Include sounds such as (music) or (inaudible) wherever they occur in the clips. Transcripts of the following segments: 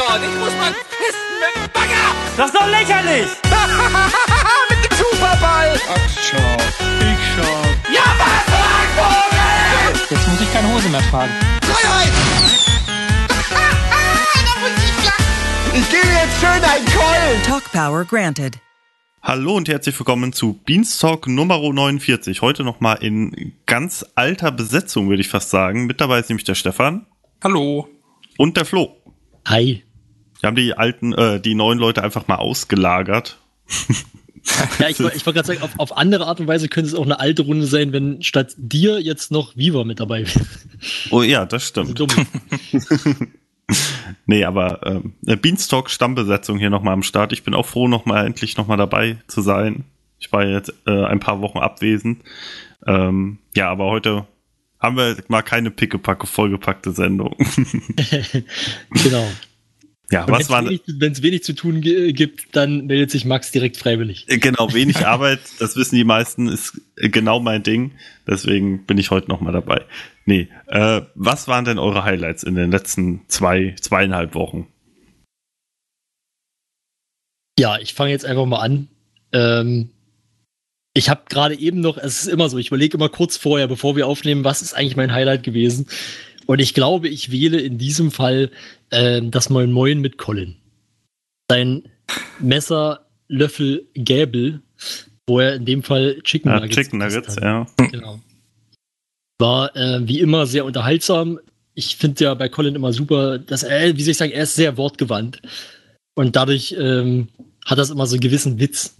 dort. Ich muss mal pissen mit dem Bagger. Das ist doch lächerlich! (laughs) mit dem Superball. Ach, schau. Ich schau. Ja, was, Vogel? Jetzt muss ich keine Hose mehr tragen. Freiheit. (laughs) ich gebe jetzt schön einen Keulen. Talk Power granted. Hallo und herzlich willkommen zu Beanstalk Nummer 49. Heute nochmal in ganz alter Besetzung, würde ich fast sagen. Mit dabei ist nämlich der Stefan. Hallo. Und der Flo. Hi. Wir haben die alten, äh, die neuen Leute einfach mal ausgelagert. Ja, ich, wollte- ich wollte gerade sagen, auf, auf andere Art und Weise könnte es auch eine alte Runde sein, wenn statt dir jetzt noch Viva mit dabei wäre. Oh ja, das stimmt. dumm. (laughs) Nee, aber ähm, eine Beanstalk Stammbesetzung hier nochmal am Start. Ich bin auch froh, nochmal endlich nochmal dabei zu sein. Ich war jetzt äh, ein paar Wochen abwesend. Ähm, ja, aber heute haben wir mal keine pickepacke vollgepackte Sendung. (laughs) genau. Ja, Und was war Wenn es wenig zu tun gi- gibt, dann meldet sich Max direkt freiwillig. Äh, Genau, wenig (laughs) Arbeit, das wissen die meisten, ist äh, genau mein Ding. Deswegen bin ich heute nochmal dabei. Nee, äh, was waren denn eure Highlights in den letzten zwei, zweieinhalb Wochen? Ja, ich fange jetzt einfach mal an. Ähm, ich habe gerade eben noch, es ist immer so, ich überlege immer kurz vorher, bevor wir aufnehmen, was ist eigentlich mein Highlight gewesen. Und ich glaube, ich wähle in diesem Fall ähm, das Moin Moin mit Colin. Sein Messer, Löffel, Gäbel, wo er in dem Fall Chicken Ja, Nuggets Chicken gegessen Nuggets, ja. Genau. War äh, wie immer sehr unterhaltsam. Ich finde ja bei Colin immer super, dass er, wie soll ich sagen, er ist sehr wortgewandt. Und dadurch ähm, hat das immer so einen gewissen Witz.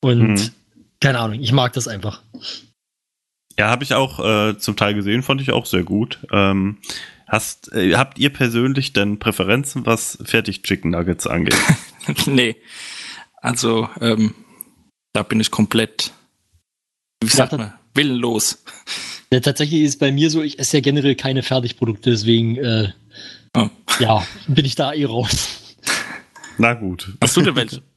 Und Mhm. keine Ahnung, ich mag das einfach. Ja, habe ich auch äh, zum Teil gesehen, fand ich auch sehr gut. Ähm, hast, äh, habt ihr persönlich denn Präferenzen, was fertig Chicken Nuggets angeht? (laughs) nee. Also, ähm, da bin ich komplett, wie sagt man, willenlos. Ja, tatsächlich ist es bei mir so, ich esse ja generell keine Fertigprodukte, deswegen äh, Oh. ja, bin ich da eh raus. Na gut. Hast du denn welche? (laughs)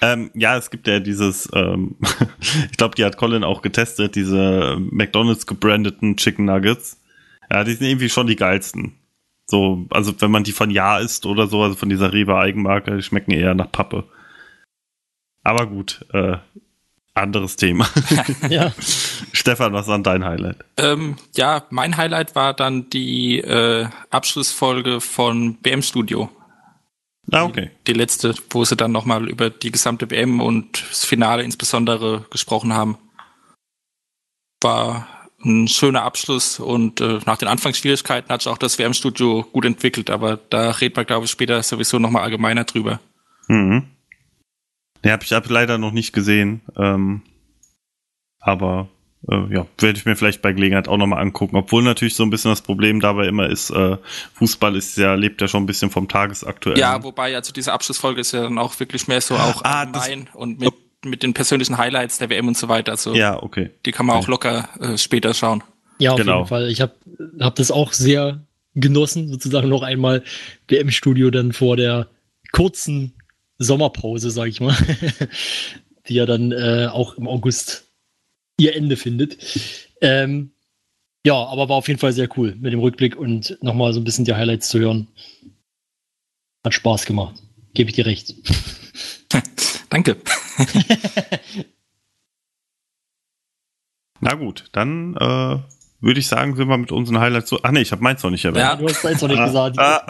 Ähm, ja, es gibt ja dieses, ähm, (laughs) ich glaube, die hat Colin auch getestet, diese McDonalds gebrandeten Chicken Nuggets. Ja, die sind irgendwie schon die geilsten. So, also wenn man die von Ja isst oder so, also von dieser Rewe Eigenmarke, die schmecken eher nach Pappe. Aber gut, äh, anderes Thema. (laughs) ja. Stefan, was war dein Highlight? ähm, ja, mein Highlight war dann die äh, Abschlussfolge von WM Studio. Ah, okay. Die letzte, wo sie dann nochmal über die gesamte WM und das Finale insbesondere gesprochen haben. War ein schöner Abschluss und äh, nach den Anfangsschwierigkeiten hat sich auch das WM-Studio gut entwickelt, aber da redet man, glaube ich, später sowieso nochmal allgemeiner drüber. Mhm. Ja, hab ich hab leider noch nicht gesehen. Ähm, aber äh, ja, werde ich mir vielleicht bei Gelegenheit auch nochmal angucken. Obwohl natürlich so ein bisschen das Problem dabei immer ist, äh, Fußball ist ja, lebt ja schon ein bisschen vom Tagesaktuellen. Ja, wobei also diese Abschlussfolge ist ja dann auch wirklich mehr so auch Ah, allgemein und mit, mit den persönlichen Highlights der WM und so weiter. Also ja, okay. die kann man auch locker äh, später schauen. Ja, auf Genau. jeden Fall. Ich habe hab das auch sehr genossen, sozusagen noch einmal WM-Studio dann vor der kurzen Sommerpause, sag ich mal, (laughs) die ja dann äh, auch im August ihr Ende findet. Ähm, ja, aber war auf jeden Fall sehr cool mit dem Rückblick und nochmal so ein bisschen die Highlights zu hören. Hat Spaß gemacht. Gebe ich dir recht. (laughs) Danke. (laughs) Na gut, dann äh, würde ich sagen, sind wir mit unseren Highlights so. Ach nee, ich habe meins noch nicht erwähnt. Ja. Du hast eins noch nicht gesagt. Ah,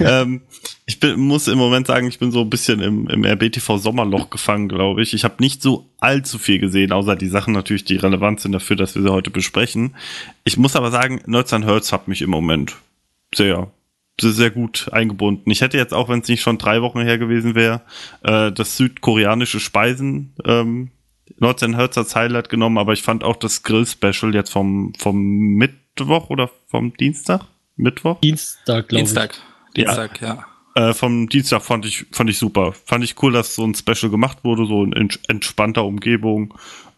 (laughs) ähm, ich bin, muss im Moment sagen, ich bin so ein bisschen im, im RBTV Sommerloch gefangen, glaube ich. Ich habe nicht so allzu viel gesehen, außer die Sachen natürlich, die relevant sind dafür, dass wir sie heute besprechen. Ich muss aber sagen, 19 Hertz hat mich im Moment sehr, sehr, sehr gut eingebunden. Ich hätte jetzt auch, wenn es nicht schon drei Wochen her gewesen wäre, äh, das südkoreanische Speisen ähm, 19 Hertz als Highlight genommen, aber ich fand auch das Grill-Special jetzt vom, vom Mittwoch oder vom Dienstag? Mittwoch? Dienstag, glaube ich. Dienstag. Dienstag, ja. Äh, vom Dienstag fand ich, fand ich super. Fand ich cool, dass so ein Special gemacht wurde, so in ents- entspannter Umgebung.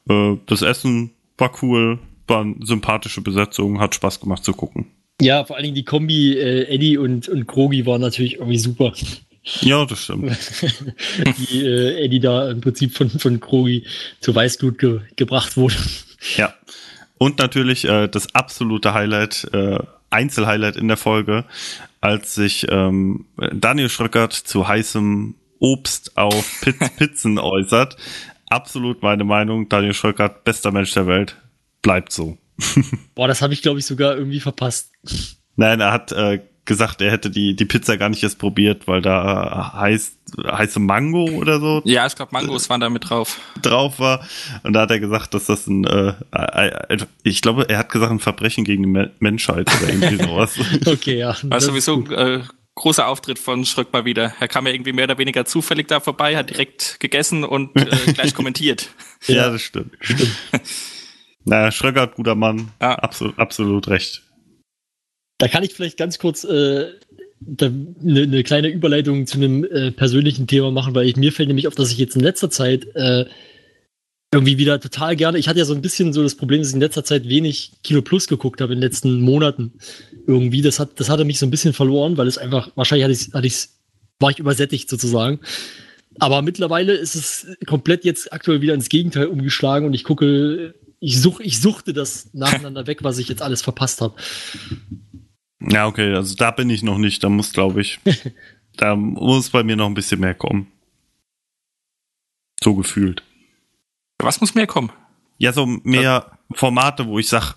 Äh, das Essen war cool, war eine sympathische Besetzung, hat Spaß gemacht zu gucken. Ja, vor allen Dingen die Kombi äh, Eddie und, und Krogi war natürlich irgendwie super. Ja, das stimmt. (laughs) die äh, Eddie da im Prinzip von, von Krogi zu Weißglut ge gebracht wurde. Ja. Und natürlich äh, das absolute Highlight, äh, Einzelhighlight in der Folge, als sich ähm, Daniel Schröckert zu heißem Obst auf Piz (laughs) Pizzen äußert. Absolut meine Meinung. Daniel Schröckert, bester Mensch der Welt. Bleibt so. (laughs) Boah, das habe ich, glaube ich, sogar irgendwie verpasst. Nein, er hat äh, gesagt, er hätte die, die Pizza gar nicht erst probiert, weil da heiß, heiße Mango oder so Ja, ich glaube, Mangos waren da mit drauf. drauf war. Und da hat er gesagt, dass das ein, äh, ein ich glaube, er hat gesagt, ein Verbrechen gegen die Me Menschheit oder irgendwie (laughs) sowas. Okay, ja. War sowieso äh, großer Auftritt von Schröck mal wieder. Er kam ja irgendwie mehr oder weniger zufällig da vorbei, hat direkt gegessen und äh, gleich kommentiert. (laughs) ja, das stimmt. Stimmt. (laughs) Naja, Schröckert, guter Mann. Ja. Absolut, absolut recht. Da kann ich vielleicht ganz kurz äh, eine ne kleine Überleitung zu einem äh, persönlichen Thema machen, weil ich, mir fällt nämlich auf, dass ich jetzt in letzter Zeit äh, irgendwie wieder total gerne, ich hatte ja so ein bisschen so das Problem, dass ich in letzter Zeit wenig Kino Plus geguckt habe in den letzten Monaten. Irgendwie, das hat, das hatte mich so ein bisschen verloren, weil es einfach, wahrscheinlich hatte ich, hatte ich's, war ich übersättigt sozusagen. Aber mittlerweile ist es komplett jetzt aktuell wieder ins Gegenteil umgeschlagen und ich gucke, ich such, ich suchte das (laughs) nacheinander weg, was ich jetzt alles verpasst habe. Ja, okay, also da bin ich noch nicht. Da muss, glaube ich, (laughs) da muss bei mir noch ein bisschen mehr kommen. So gefühlt. Was muss mehr kommen? Ja, so mehr Formate, wo ich sag,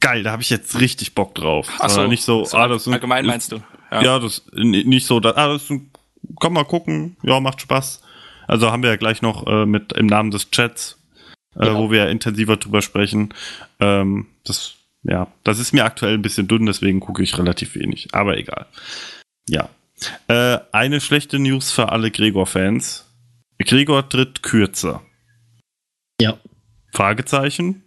geil, da habe ich jetzt richtig Bock drauf. Ach so, Sondern nicht so, so ah, das allgemein meinst du? Ja, das n- nicht so, da, ah, das ist, komm mal gucken, ja, macht Spaß. Also haben wir ja gleich noch äh, mit im Namen des Chats, äh, Ja. wo wir intensiver drüber sprechen. Ähm, das, ja, das ist mir aktuell ein bisschen dünn, deswegen gucke ich relativ wenig. Aber egal. Ja. Äh, eine schlechte News für alle Gregor-Fans. Gregor tritt kürzer. Ja. Ja, Fragezeichen.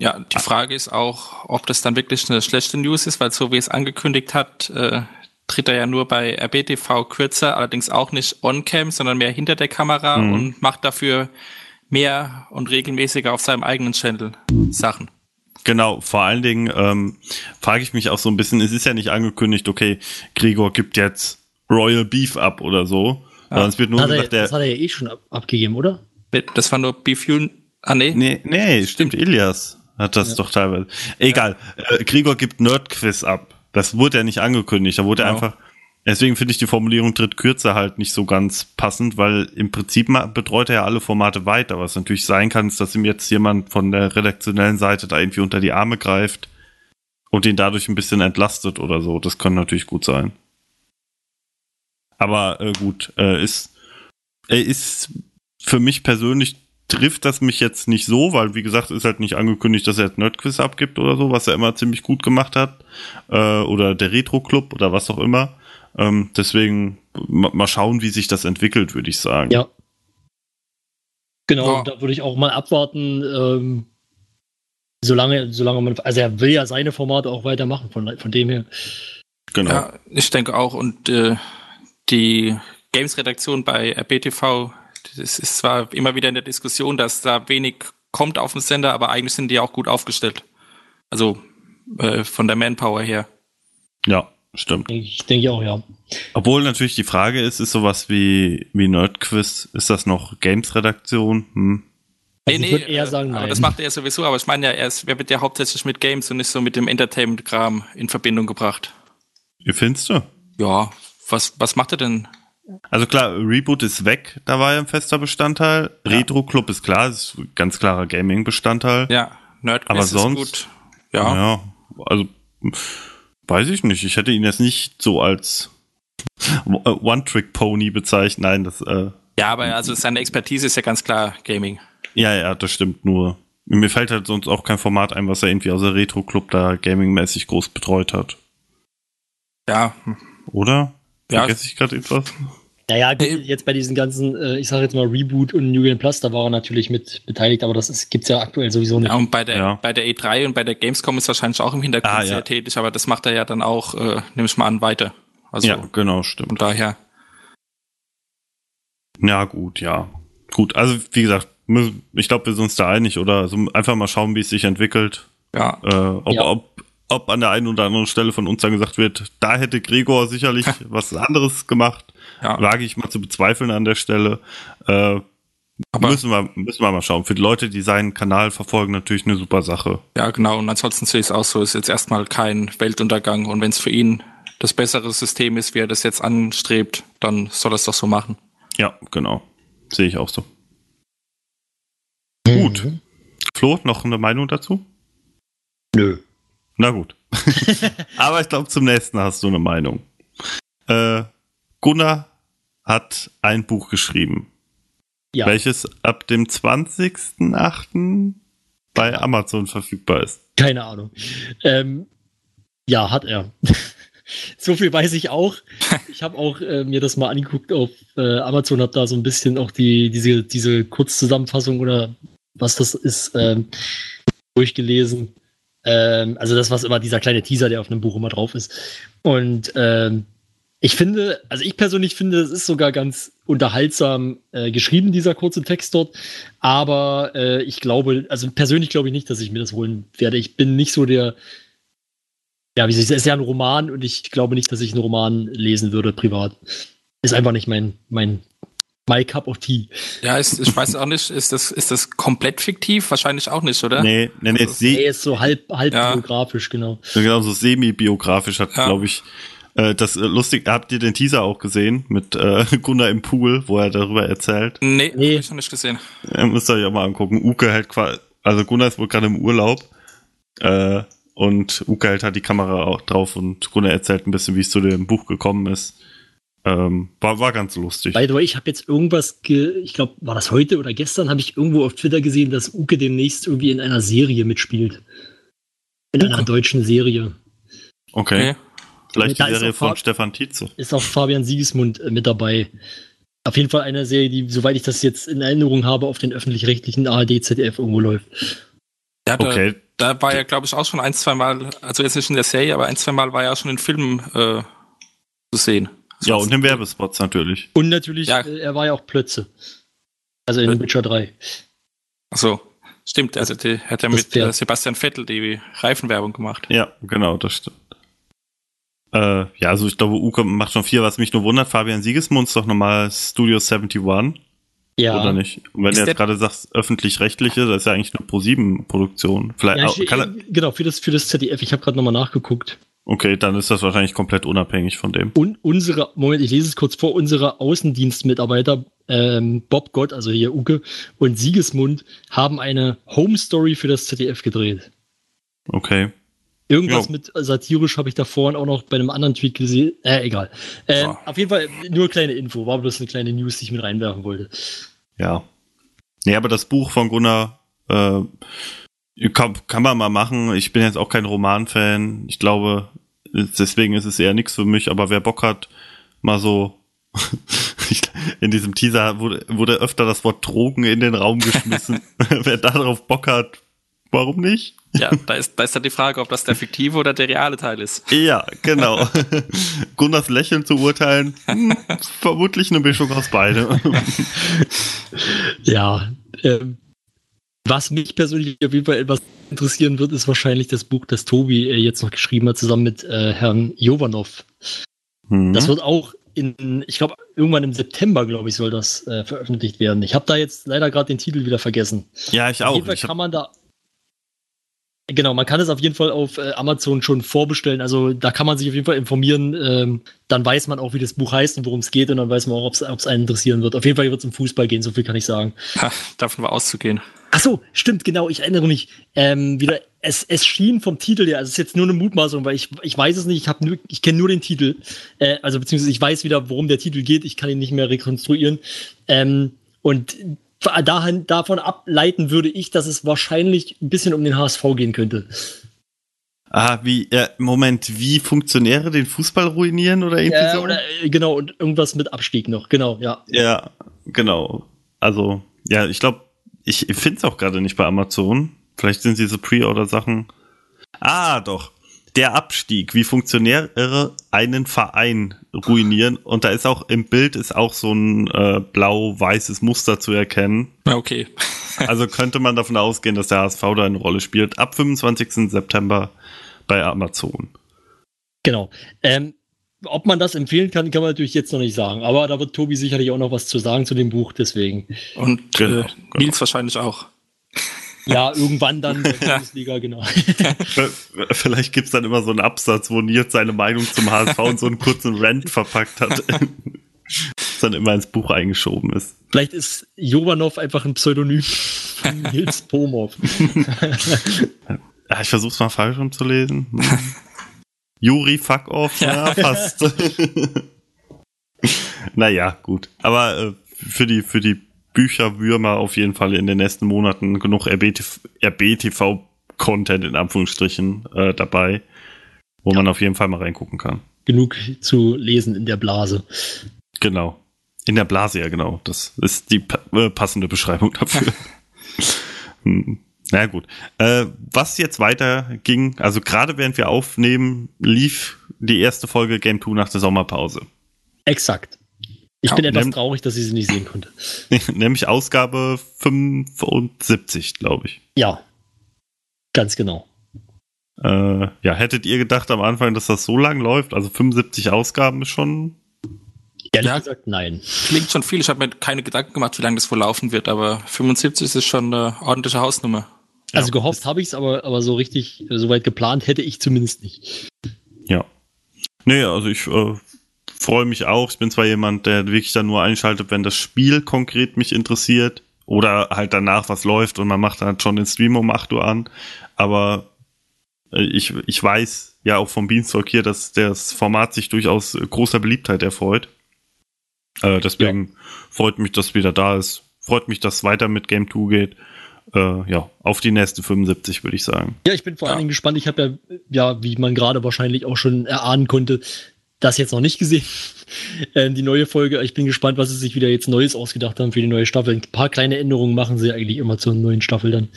die Frage ist auch, ob das dann wirklich eine schlechte News ist, weil so wie es angekündigt hat, äh, tritt er ja nur bei RBTV kürzer, allerdings auch nicht on-cam, sondern mehr hinter der Kamera Mhm. und macht dafür mehr und regelmäßiger auf seinem eigenen Channel Sachen. Genau, vor allen Dingen ähm, frage ich mich auch so ein bisschen, es ist ja nicht angekündigt, okay, Gregor gibt jetzt Royal Beef ab oder so. Sondern es wird nur Hat er, gesagt, der, das hat er ja eh schon ab, abgegeben, oder? Das war nur Beefune. Ah, nee. Nee, nee, stimmt, Ilias hat das doch teilweise. Egal, äh, Gregor gibt Nerdquiz ab. Das wurde ja nicht angekündigt, da wurde Genau. einfach. Deswegen finde ich die Formulierung tritt kürzer halt nicht so ganz passend, weil im Prinzip betreut er ja alle Formate weiter. Was natürlich sein kann, ist, dass ihm jetzt jemand von der redaktionellen Seite da irgendwie unter die Arme greift und ihn dadurch ein bisschen entlastet oder so. Das kann natürlich gut sein. Aber äh, gut, äh, ist, er ist für mich persönlich trifft das mich jetzt nicht so, weil wie gesagt, ist halt nicht angekündigt, dass er jetzt Nerdquiz abgibt oder so, was er immer ziemlich gut gemacht hat. Äh, oder der Retro Club oder was auch immer. Ähm, deswegen ma mal schauen, wie sich das entwickelt, würde ich sagen. Ja. Genau, Ja. da würde ich auch mal abwarten, ähm, solange, solange man, also er will ja seine Formate auch weitermachen, von, von dem her. Genau. Ja, ich denke auch. Und äh, die Games-Redaktion bei RBTV, das ist zwar immer wieder in der Diskussion, dass da wenig kommt auf dem Sender, aber eigentlich sind die auch gut aufgestellt. Also äh, von der Manpower her. Ja, stimmt. Ich denke auch, ja. Obwohl natürlich die Frage ist, ist sowas wie, wie Nerdquiz, ist das noch Games-Redaktion? Hm. Also ich würde eher äh, sagen, aber nein. das macht er sowieso, aber ich meine ja, er, ist, er wird ja hauptsächlich mit Games und nicht so mit dem Entertainment-Kram in Verbindung gebracht. Wie findest du? Ja, was, was macht er denn? Also klar, Reboot ist weg, da war ja ein fester Bestandteil. Ja. Retro Club ist klar, ist ein ganz klarer Gaming-Bestandteil. Ja, Nerdquiz Aber ist sonst- gut. Ja, Ja, also weiß ich nicht. Ich hätte ihn jetzt nicht so als One-Trick-Pony bezeichnet. Nein, das, äh, ja, aber also seine Expertise ist ja ganz klar Gaming. ja, ja, das stimmt nur. Mir fällt halt sonst auch kein Format ein, was er irgendwie aus der Retro-Club da gaming-mäßig groß betreut hat. Ja, Oder? Ja. Vergesse ich gerade etwas? Naja, gut, jetzt bei diesen ganzen, äh, ich sage jetzt mal Reboot und New Game Plus, da war er natürlich mit beteiligt, aber das ist, gibt's ja aktuell sowieso nicht. Ja, und bei der, Ja. bei der E3 und bei der Gamescom ist wahrscheinlich auch im Hintergrund Ah, ja. sehr tätig, aber das macht er ja dann auch, äh, nehme ich mal an, weiter. Also ja, genau, stimmt. von daher. Ja, gut, ja. Gut, also wie gesagt, ich glaube, wir sind uns da einig, oder? Also einfach mal schauen, wie es sich entwickelt. Ja, Äh, ob, Ja. ob, ob an der einen oder anderen Stelle von uns dann gesagt wird, da hätte Gregor sicherlich (laughs) was anderes gemacht. Ja. Wage ich mal zu bezweifeln an der Stelle. Äh, Aber müssen wir, müssen wir mal schauen. Für die Leute, die seinen Kanal verfolgen, natürlich eine super Sache. ja, genau. Und ansonsten sehe ich es auch so, ist jetzt erstmal kein Weltuntergang. Und wenn es für ihn das bessere System ist, wie er das jetzt anstrebt, dann soll er es doch so machen. Ja, genau. Sehe ich auch so. Gut. Flo, noch eine Meinung dazu? Nö. Na gut. (laughs) Aber ich glaube, zum nächsten hast du eine Meinung. Äh, Gunnar hat ein Buch geschrieben, Ja. welches ab dem 20.08. bei Amazon verfügbar ist. Keine Ahnung. Ähm, ja, hat er. (laughs) so viel weiß ich auch. Ich habe auch äh, mir das mal angeguckt auf äh, Amazon, habe da so ein bisschen auch die diese diese Kurzzusammenfassung oder was das ist ähm, durchgelesen. Ähm, also das was immer dieser kleine Teaser, der auf einem Buch immer drauf ist. Und ähm, ich finde, also ich persönlich finde, es ist sogar ganz unterhaltsam äh, geschrieben, dieser kurze Text dort. Aber äh, ich glaube, also persönlich glaube ich nicht, dass ich mir das holen werde. Ich bin nicht so der, ja, wie es ist ja ein Roman und ich glaube nicht, dass ich einen Roman lesen würde privat. Ist einfach nicht mein, mein, my cup of tea. Ja, ist, ich weiß auch nicht, ist das, ist das komplett fiktiv? Wahrscheinlich auch nicht, oder? Nee, nee, nee, Also, se Er ist so halb, halb Ja. biografisch, genau. genau so semi-biografisch hat, Ja. glaube ich, äh, das äh, lustig, habt ihr den Teaser auch gesehen mit äh, (laughs) Gunnar im Pool, wo er darüber erzählt? Nee, Nee. hab ich noch nicht gesehen. Ja, müsst ihr euch auch mal angucken. Uke hält quasi, also Gunnar ist wohl gerade im Urlaub. Äh, und Uke hält halt die Kamera auch drauf und Gunnar erzählt ein bisschen, wie es zu dem Buch gekommen ist. Ähm, war, war ganz lustig. By the way, ich habe jetzt irgendwas, ge ich glaube, war das heute oder gestern, habe ich irgendwo auf Twitter gesehen, dass Uke demnächst irgendwie in einer Serie mitspielt. In einer deutschen Serie. Okay. Okay. Vielleicht die ist Serie auch von Stefan Tietze. Ist auch Fabian Siegesmund äh, mit dabei. Auf jeden Fall eine Serie, die, soweit ich das jetzt in Erinnerung habe, auf den öffentlich-rechtlichen ARD, ZDF irgendwo läuft. Ja, da, Okay. da war ja, glaube ich, auch schon ein, zwei Mal, also jetzt nicht in der Serie, aber ein, zwei Mal war ja auch schon in Filmen äh, zu sehen. Ja, und in Werbespots natürlich. Und natürlich, Ja. äh, er war ja auch Plötze. Also in Witcher 3. Ach so, stimmt. Also der hat ja Das mit Pferd. äh, Sebastian Vettel die Reifenwerbung gemacht. Ja, genau, das stimmt. Äh, ja, also ich glaube, Uke macht schon viel, was mich nur wundert. Fabian Siegesmund ist doch nochmal Studio 71, Ja. oder nicht? Und wenn Ist du jetzt gerade sagst, öffentlich-rechtliche, das ist ja eigentlich eine Pro-7-Produktion. Vielleicht Ja, ich, kann er, genau, für das, für das ZDF. Ich habe gerade nochmal nachgeguckt. Okay, dann ist das wahrscheinlich komplett unabhängig von dem. Und unsere, Moment, ich lese es kurz vor, unsere Außendienstmitarbeiter, ähm, Bob Gott, also hier Uke, und Siegesmund haben eine Home Story für das ZDF gedreht. Okay. Irgendwas Jo. mit satirisch habe ich da vorhin auch noch bei einem anderen Tweet gesehen. Äh, egal. Ähm, Ja. Auf jeden Fall nur kleine Info, war bloß eine kleine News, die ich mit reinwerfen wollte. Ja. Nee, aber das Buch von Gunnar äh, kann, kann man mal machen. Ich bin jetzt auch kein Roman-Fan. Ich glaube, deswegen ist es eher nichts für mich, aber wer Bock hat, mal so. (laughs) in diesem Teaser wurde, wurde öfter das Wort Drogen in den Raum geschmissen. (laughs) wer darauf Bock hat, warum nicht? Ja, da ist, da ist dann die Frage, ob das der fiktive oder der reale Teil ist. Ja, genau. (laughs) Gunnars Lächeln zu urteilen, hm, vermutlich eine Mischung aus beidem. Ja, ähm, was mich persönlich auf jeden Fall etwas interessieren wird, ist wahrscheinlich das Buch, das Tobi äh, jetzt noch geschrieben hat, zusammen mit äh, Herrn Jovanov. Hm. Das wird auch in, ich glaube, irgendwann im September, glaube ich, soll das äh, veröffentlicht werden. Ich habe da jetzt leider gerade den Titel wieder vergessen. ja, ich Auf auch. jeden Fall kann man da. Genau, man kann es auf jeden Fall auf äh, Amazon schon vorbestellen. Also da kann man sich auf jeden Fall informieren. Ähm, dann weiß man auch, wie das Buch heißt und worum es geht. Und dann weiß man auch, ob es einen interessieren wird. Auf jeden Fall wird es um Fußball gehen, so viel kann ich sagen. Ha, davon war auszugehen. Ach so, stimmt, genau, ich erinnere mich. Ähm, wieder, es, es schien vom Titel her, also es ist jetzt nur eine Mutmaßung, weil ich, ich weiß es nicht, ich, hab nur, ich kenne nur den Titel. Äh, also beziehungsweise ich weiß wieder, worum der Titel geht, ich kann ihn nicht mehr rekonstruieren. Ähm, und dahin, davon ableiten würde ich, dass es wahrscheinlich ein bisschen um den HSV gehen könnte. ah, wie, äh, Moment, wie Funktionäre den Fußball ruinieren oder irgendwie Äh, so? oder, äh, genau, und irgendwas mit Abstieg noch, genau, ja. Ja, genau. Also, ja, ich glaube, ich finde es auch gerade nicht bei Amazon. Vielleicht sind diese Pre-Order-Sachen. Ah, doch. Der Abstieg, wie Funktionäre einen Verein ruinieren. Und da ist auch im Bild ist auch so ein äh, blau-weißes Muster zu erkennen. Ja, okay. (laughs) Also könnte man davon ausgehen, dass der HSV da eine Rolle spielt. Ab 25. September bei Amazon. Genau. Ähm, ob man das empfehlen kann, kann man natürlich jetzt noch nicht sagen. Aber da wird Tobi sicherlich auch noch was zu sagen zu dem Buch, deswegen. Und Genau, äh, Nils wahrscheinlich auch. Ja, irgendwann dann der (laughs) Bundesliga, genau. (laughs) Vielleicht gibt's dann immer so einen Absatz, wo Nils seine Meinung zum HSV in so einen kurzen Rant verpackt hat. das (laughs) dann immer ins Buch eingeschoben ist. Vielleicht ist Jovanov einfach ein Pseudonym von Nils Pomov. Ich versuch's mal falsch umzulesen. Hm. Juri, fuck off. Ja, fast. naja, gut. Aber äh, für die, für die Bücherwürmer auf jeden Fall in den nächsten Monaten genug RBTV, RBTV-Content in Anführungsstrichen äh, dabei, wo man auf jeden Fall mal reingucken kann. Genug zu lesen in der Blase. Genau. In der Blase, ja, genau. Das ist die äh, passende Beschreibung (laughs) dafür. hm. Na gut. Äh, was jetzt weiter ging, also gerade während wir aufnehmen, lief die erste Folge Game 2 nach der Sommerpause. Exakt. Ich Ja, bin etwas traurig, dass ich sie nicht sehen konnte. (laughs) Nämlich Ausgabe 75, glaube ich. Ja. Ganz genau. Äh, ja, hättet ihr gedacht am Anfang, dass das so lang läuft? Also 75 Ausgaben ist schon. Ehrlich Ja. gesagt, nein. Klingt schon viel. Ich habe mir keine Gedanken gemacht, wie lange das wohl laufen wird, aber 75 ist schon eine ordentliche Hausnummer. Also gehofft habe ich es, aber, aber so richtig, äh, soweit geplant hätte ich zumindest nicht. Ja. Nee, also ich äh, freue mich auch. Ich bin zwar jemand, der wirklich dann nur einschaltet, wenn das Spiel konkret mich interessiert oder halt danach was läuft und man macht dann schon den Stream um 8 Uhr an. Aber äh, ich, ich weiß ja auch vom Beanstalk hier, dass das Format sich durchaus großer Beliebtheit erfreut. Äh, deswegen freut mich, dass wieder da ist. Freut mich, dass es weiter mit Game 2 geht. Äh, ja, auf die nächste 75 würde ich sagen. Ja, ich bin vor allen Dingen gespannt. Ich habe ja, ja, wie man gerade wahrscheinlich auch schon erahnen konnte, das jetzt noch nicht gesehen. (laughs) Ähm, die neue Folge. Ich bin gespannt, was sie sich wieder jetzt Neues ausgedacht haben für die neue Staffel. Ein paar kleine Änderungen machen sie eigentlich immer zur neuen Staffel dann.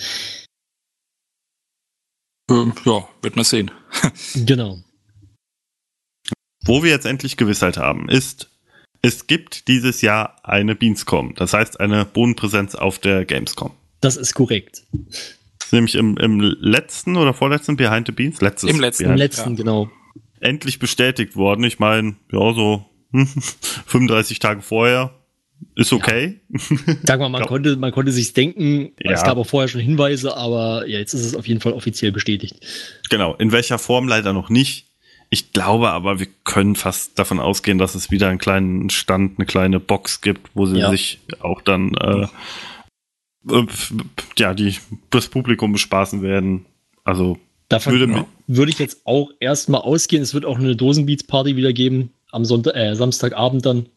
Ähm, ja, wird man sehen. (laughs) Genau. Wo wir jetzt endlich Gewissheit haben, ist, es gibt dieses Jahr eine Beanscom. Das heißt eine Bodenpräsenz auf der Gamescom. Das ist korrekt. Das ist nämlich im, im letzten oder vorletzten Behind the Beans, letztes Im letzten. Im Behind, letzten, ja. genau. Endlich bestätigt worden. Ich meine, ja, so hm, (laughs) 35 Tage vorher ist okay. (laughs) Sag mal, man Ja. konnte, man konnte sich's denken. Ja. Es gab auch vorher schon Hinweise, aber ja, jetzt ist es auf jeden Fall offiziell bestätigt. Genau, in welcher Form leider noch nicht. Ich glaube aber, wir können fast davon ausgehen, dass es wieder einen kleinen Stand, eine kleine Box gibt, wo sie Ja. sich auch dann äh, äh, ja, die, das Publikum bespaßen werden. Also Davon Würde würde, ich jetzt auch erstmal ausgehen. Es wird auch eine Dosenbeats-Party wieder geben am Sonntag, äh, Samstagabend dann.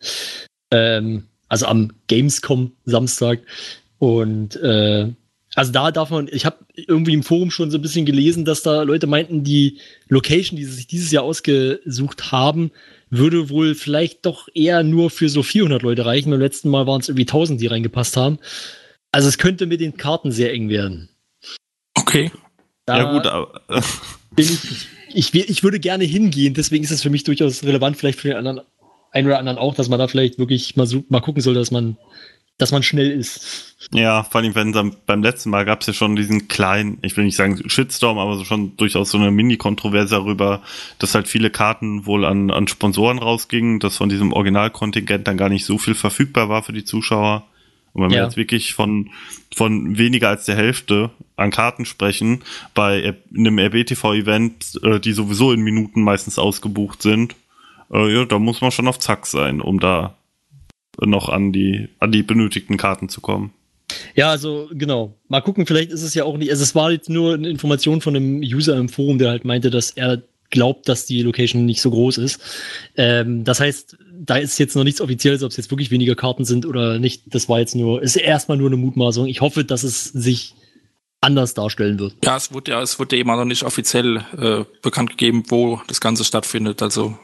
Ähm, also am Gamescom Samstag. Und äh, also da darf man, ich habe irgendwie im Forum schon so ein bisschen gelesen, dass da Leute meinten, die Location, die sie sich dieses Jahr ausgesucht haben, würde wohl vielleicht doch eher nur für so 400 Leute reichen. Beim letzten Mal waren es irgendwie 1000, die reingepasst haben. Also es könnte mit den Karten sehr eng werden. Okay. Da ja gut, aber (laughs) ich, ich, ich würde gerne hingehen, deswegen ist es für mich durchaus relevant, vielleicht für den anderen, einen oder anderen auch, dass man da vielleicht wirklich mal, so, mal gucken soll, dass man, dass man schnell ist. Ja, vor allem, wenn dann beim letzten Mal gab es ja schon diesen kleinen, ich will nicht sagen Shitstorm, aber so schon durchaus so eine Mini-Kontroverse darüber, dass halt viele Karten wohl an, an Sponsoren rausgingen, dass von diesem Originalkontingent dann gar nicht so viel verfügbar war für die Zuschauer. Und wenn wir Ja. jetzt wirklich von, von weniger als der Hälfte an Karten sprechen, bei einem RBTV-Event, äh, die sowieso in Minuten meistens ausgebucht sind, äh, ja, da muss man schon auf Zack sein, um da noch an die, an die benötigten Karten zu kommen. Ja, also genau. Mal gucken, vielleicht ist es ja auch nicht, also es war jetzt nur eine Information von einem User im Forum, der halt meinte, dass er glaubt, dass die Location nicht so groß ist. Ähm, das heißt, da ist jetzt noch nichts Offizielles, ob es jetzt wirklich weniger Karten sind oder nicht. Das war jetzt nur, ist erstmal nur eine Mutmaßung. Ich hoffe, dass es sich anders darstellen wird. Ja, es wurde ja, es wurde eben auch noch nicht offiziell äh, bekannt gegeben, wo das Ganze stattfindet. Also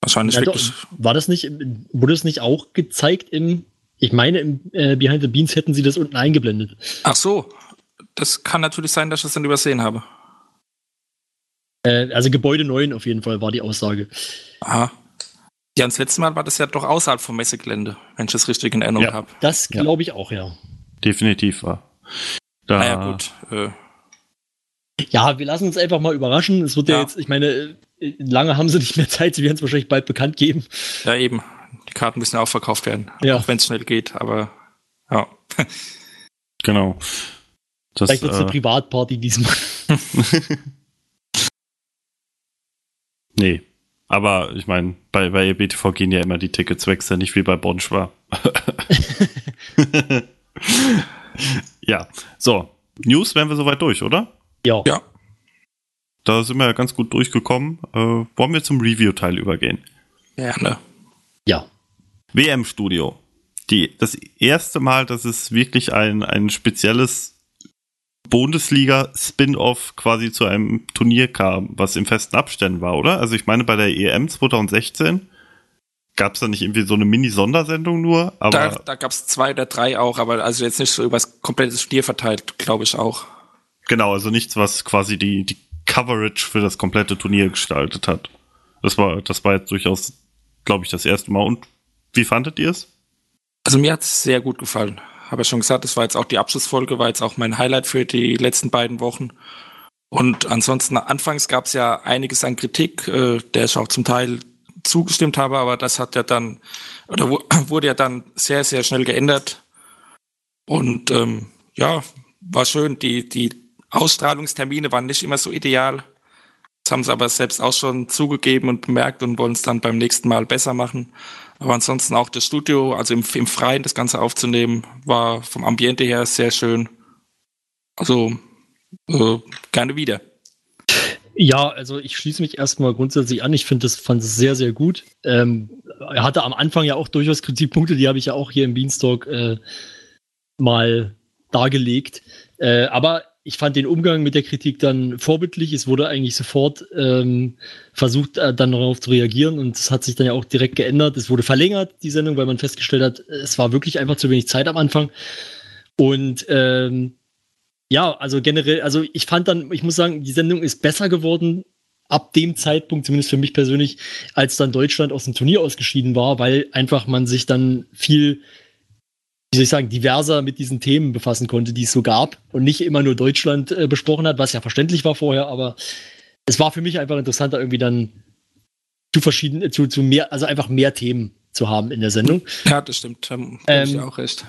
wahrscheinlich Ja, wirklich. doch, war das nicht, wurde es nicht auch gezeigt im, ich meine, im äh, Behind the Beans hätten sie das unten eingeblendet. Ach so, das kann natürlich sein, dass ich das dann übersehen habe. Äh, also Gebäude 9 auf jeden Fall war die Aussage. Aha. Ja, und das letzte Mal war das ja doch außerhalb vom Messegelände, wenn ich das richtig in Erinnerung Ja. habe. Das Ja. glaube ich auch, ja. Definitiv war. Da, Naja, gut. Äh, Ja, wir lassen uns einfach mal überraschen. Es wird ja, Ja. jetzt, ich meine, lange haben sie nicht mehr Zeit, sie werden es wahrscheinlich bald bekannt geben. Ja, eben. Die Karten müssen auch verkauft werden, Ja. auch wenn es schnell geht, aber ja. Genau. Das, Vielleicht wird es eine äh, Privatparty diesmal. (laughs) (laughs) nee. Aber ich meine, bei, bei EBTV gehen ja immer die Tickets weg, ist ja nicht wie bei Bonsch war. (laughs) ja, so. News wären wir soweit durch, oder? Ja. Ja. Da sind wir ja ganz gut durchgekommen. Äh, wollen wir zum Review-Teil übergehen? Gerne. Ja. WM-Studio. Die, das erste Mal, dass es wirklich ein, ein spezielles Bundesliga-Spin-Off quasi zu einem Turnier kam, was im festen Abständen war, oder? Also ich meine, bei der EM 2016 gab es da nicht irgendwie so eine Mini-Sondersendung nur, aber Da, da gab es zwei oder drei auch, aber also jetzt nicht so übers komplette Turnier verteilt, glaube ich auch. genau, also nichts, was quasi die, die Coverage für das komplette Turnier gestaltet hat. Das war, das war jetzt durchaus, glaube ich, das erste Mal. Und wie fandet ihr es? Also mir hat's sehr gut gefallen. Habe ja schon gesagt, das war jetzt auch die Abschlussfolge, war jetzt auch mein Highlight für die letzten beiden Wochen. Und ansonsten, anfangs gab's ja einiges an Kritik, äh, der ich auch zum Teil zugestimmt habe, aber das hat ja dann, oder wu- (clears throat) wurde ja dann sehr, sehr schnell geändert. Und ähm, ja, war schön. Die, die Ausstrahlungstermine waren nicht immer so ideal. Das haben sie aber selbst auch schon zugegeben und bemerkt und wollen es dann beim nächsten Mal besser machen. Aber ansonsten auch das Studio, also im, im Freien das Ganze aufzunehmen, war vom Ambiente her sehr schön. Also äh, gerne wieder. Ja, also ich schließe mich erstmal grundsätzlich an. Ich finde das fand es sehr, sehr gut. Ähm, er hatte am Anfang ja auch durchaus Kritikpunkte, die habe ich ja auch hier im Beanstalk äh, mal dargelegt. Äh, aber ich fand den Umgang mit der Kritik dann vorbildlich. Es wurde eigentlich sofort ähm, versucht, äh, dann darauf zu reagieren und es hat sich dann ja auch direkt geändert. Es wurde verlängert, die Sendung, weil man festgestellt hat, es war wirklich einfach zu wenig Zeit am Anfang. Und ähm, ja, also generell, also ich fand dann, ich muss sagen, die Sendung ist besser geworden ab dem Zeitpunkt, zumindest für mich persönlich, als dann Deutschland aus dem Turnier ausgeschieden war, weil einfach man sich dann viel, wie soll ich sagen, diverser mit diesen Themen befassen konnte, die es so gab und nicht immer nur Deutschland äh, besprochen hat, was ja verständlich war vorher, aber es war für mich einfach interessanter, irgendwie dann zu verschiedenen, zu, zu mehr, also einfach mehr Themen zu haben in der Sendung. Ja, das stimmt. Ähm, Ähm, ich auch recht.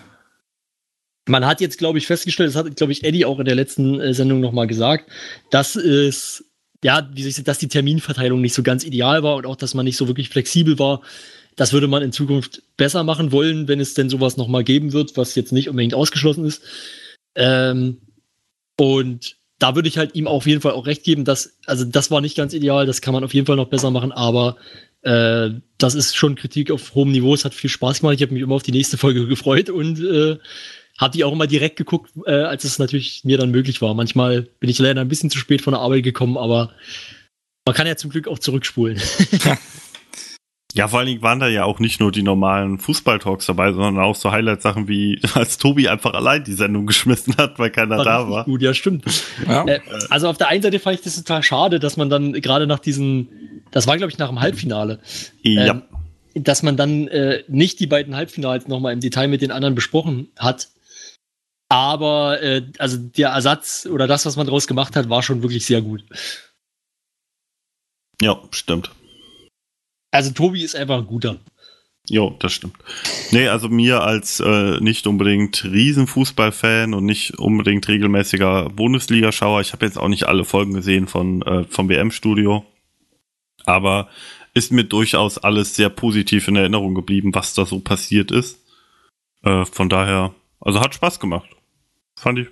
Man hat jetzt, glaube ich, festgestellt, das hat, glaube ich, Eddie auch in der letzten äh, Sendung nochmal gesagt, dass es, ja, wie soll ich sagen, dass die Terminverteilung nicht so ganz ideal war und auch, dass man nicht so wirklich flexibel war. Das würde man in Zukunft besser machen wollen, wenn es denn sowas nochmal geben wird, was jetzt nicht unbedingt ausgeschlossen ist. Ähm, und da würde ich halt ihm auf jeden Fall auch recht geben, dass, also das war nicht ganz ideal, das kann man auf jeden Fall noch besser machen, aber äh, das ist schon Kritik auf hohem Niveau. Es hat viel Spaß gemacht. Ich habe mich immer auf die nächste Folge (laughs) gefreut und äh, habe die auch immer direkt geguckt, äh, als es natürlich mir dann möglich war. Manchmal bin ich leider ein bisschen zu spät von der Arbeit gekommen, aber man kann ja zum Glück auch zurückspulen. (laughs) (laughs) Ja, vor allen Dingen waren da ja auch nicht nur die normalen Fußball-Talks dabei, sondern auch so Highlight-Sachen wie, (laughs) als Tobi einfach allein die Sendung geschmissen hat, weil keiner da richtig war. Gut, ja, stimmt. Ja. Äh, also auf der einen Seite fand ich das total schade, dass man dann gerade nach diesen, das war glaube ich nach dem Halbfinale, Ja. ähm, dass man dann äh, nicht die beiden Halbfinals nochmal im Detail mit den anderen besprochen hat. Aber äh, also der Ersatz oder das, was man daraus gemacht hat, war schon wirklich sehr gut. ja, stimmt. Also Tobi ist einfach ein guter. Jo, das stimmt. Nee, also mir als äh, nicht unbedingt Riesenfußballfan und nicht unbedingt regelmäßiger Bundesliga-Schauer, ich habe jetzt auch nicht alle Folgen gesehen von äh, vom WM-Studio, aber ist mir durchaus alles sehr positiv in Erinnerung geblieben, was da so passiert ist. Äh, von daher, also hat Spaß gemacht. Fand ich,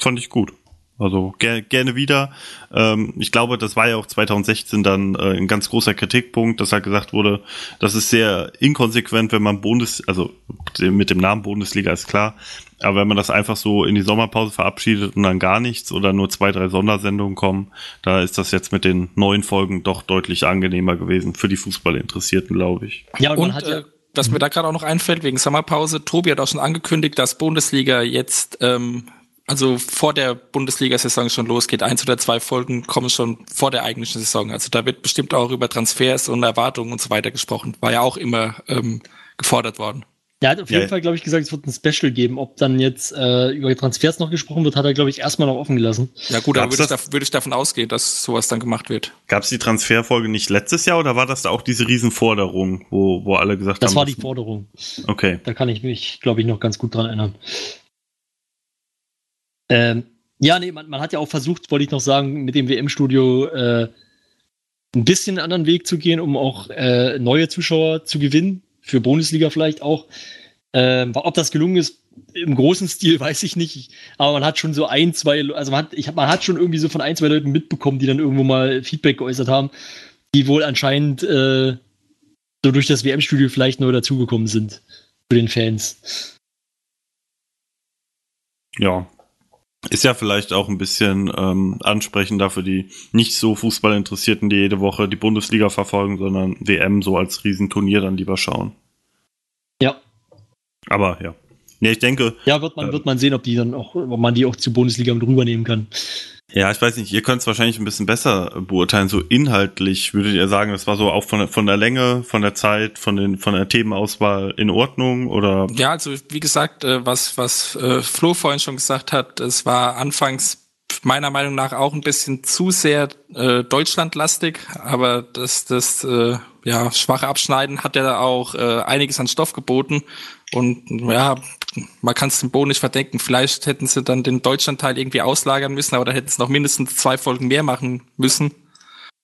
fand ich gut. Also ger gerne wieder. Ähm, ich glaube, das war ja auch 2016 dann äh, ein ganz großer Kritikpunkt, dass halt gesagt wurde, das ist sehr inkonsequent, wenn man Bundes, also mit dem Namen Bundesliga ist klar, aber wenn man das einfach so in die Sommerpause verabschiedet und dann gar nichts oder nur zwei, drei Sondersendungen kommen, da ist das jetzt mit den neuen Folgen doch deutlich angenehmer gewesen für die Fußballinteressierten, glaube ich. Ja, und, Und man hat ja, äh, was mir da gerade auch noch einfällt, wegen Sommerpause, Tobi hat auch schon angekündigt, dass Bundesliga jetzt, ähm, also vor der Bundesliga-Saison schon losgeht. Eins oder zwei Folgen kommen schon vor der eigentlichen Saison. Also da wird bestimmt auch über Transfers und Erwartungen und so weiter gesprochen. War ja auch immer ähm, gefordert worden. Er hat auf jeden Ja. Fall, glaube ich, gesagt, es wird ein Special geben. Ob dann jetzt äh, über Transfers noch gesprochen wird, hat er, glaube ich, erstmal noch offen gelassen. Ja gut, aber Gab's würde ich, das- da, würde ich davon ausgehen, dass sowas dann gemacht wird. Gab es die Transferfolge nicht letztes Jahr oder war das da auch diese Riesenforderung, wo, wo alle gesagt Das haben, war die das- Forderung. Okay. Da kann ich mich, glaube ich, noch ganz gut dran erinnern. Ähm, ja, nee, man, man hat ja auch versucht, wollte ich noch sagen, mit dem WM-Studio äh, ein bisschen einen anderen Weg zu gehen, um auch äh, neue Zuschauer zu gewinnen, für Bundesliga vielleicht auch. Ähm, ob das gelungen ist, im großen Stil (laughs) weiß ich nicht, aber man hat schon so ein, zwei, also man hat, ich man hat schon irgendwie so von ein, zwei Leuten mitbekommen, die dann irgendwo mal Feedback geäußert haben, die wohl anscheinend äh, so durch das WM-Studio vielleicht neu dazugekommen sind für den Fans. Ja. Ist ja vielleicht auch ein bisschen ähm, ansprechender für die nicht so Fußballinteressierten, die jede Woche die Bundesliga verfolgen, sondern WM so als Riesenturnier dann lieber schauen. Ja. Aber ja. Nee, ich denke, Ja, wird man, Ähm. wird man sehen, ob die dann auch, ob man die auch zur Bundesliga mit rübernehmen kann. Ja, ich weiß nicht, ihr könnt es wahrscheinlich ein bisschen besser beurteilen. So inhaltlich würdet ihr sagen, das war so auch von, der- von der Länge, von der Zeit, von, den, von der Themenauswahl in Ordnung oder Ja, also wie gesagt, äh, was, was äh, Flo vorhin schon gesagt hat, es war anfangs meiner Meinung nach auch ein bisschen zu sehr äh, deutschlandlastig, aber das, das äh, ja, schwache Abschneiden hat ja auch äh, einiges an Stoff geboten. Und ja, man kann es dem Bo nicht verdenken. Vielleicht hätten sie dann den Deutschlandteil irgendwie auslagern müssen, aber da hätten sie noch mindestens zwei Folgen mehr machen müssen.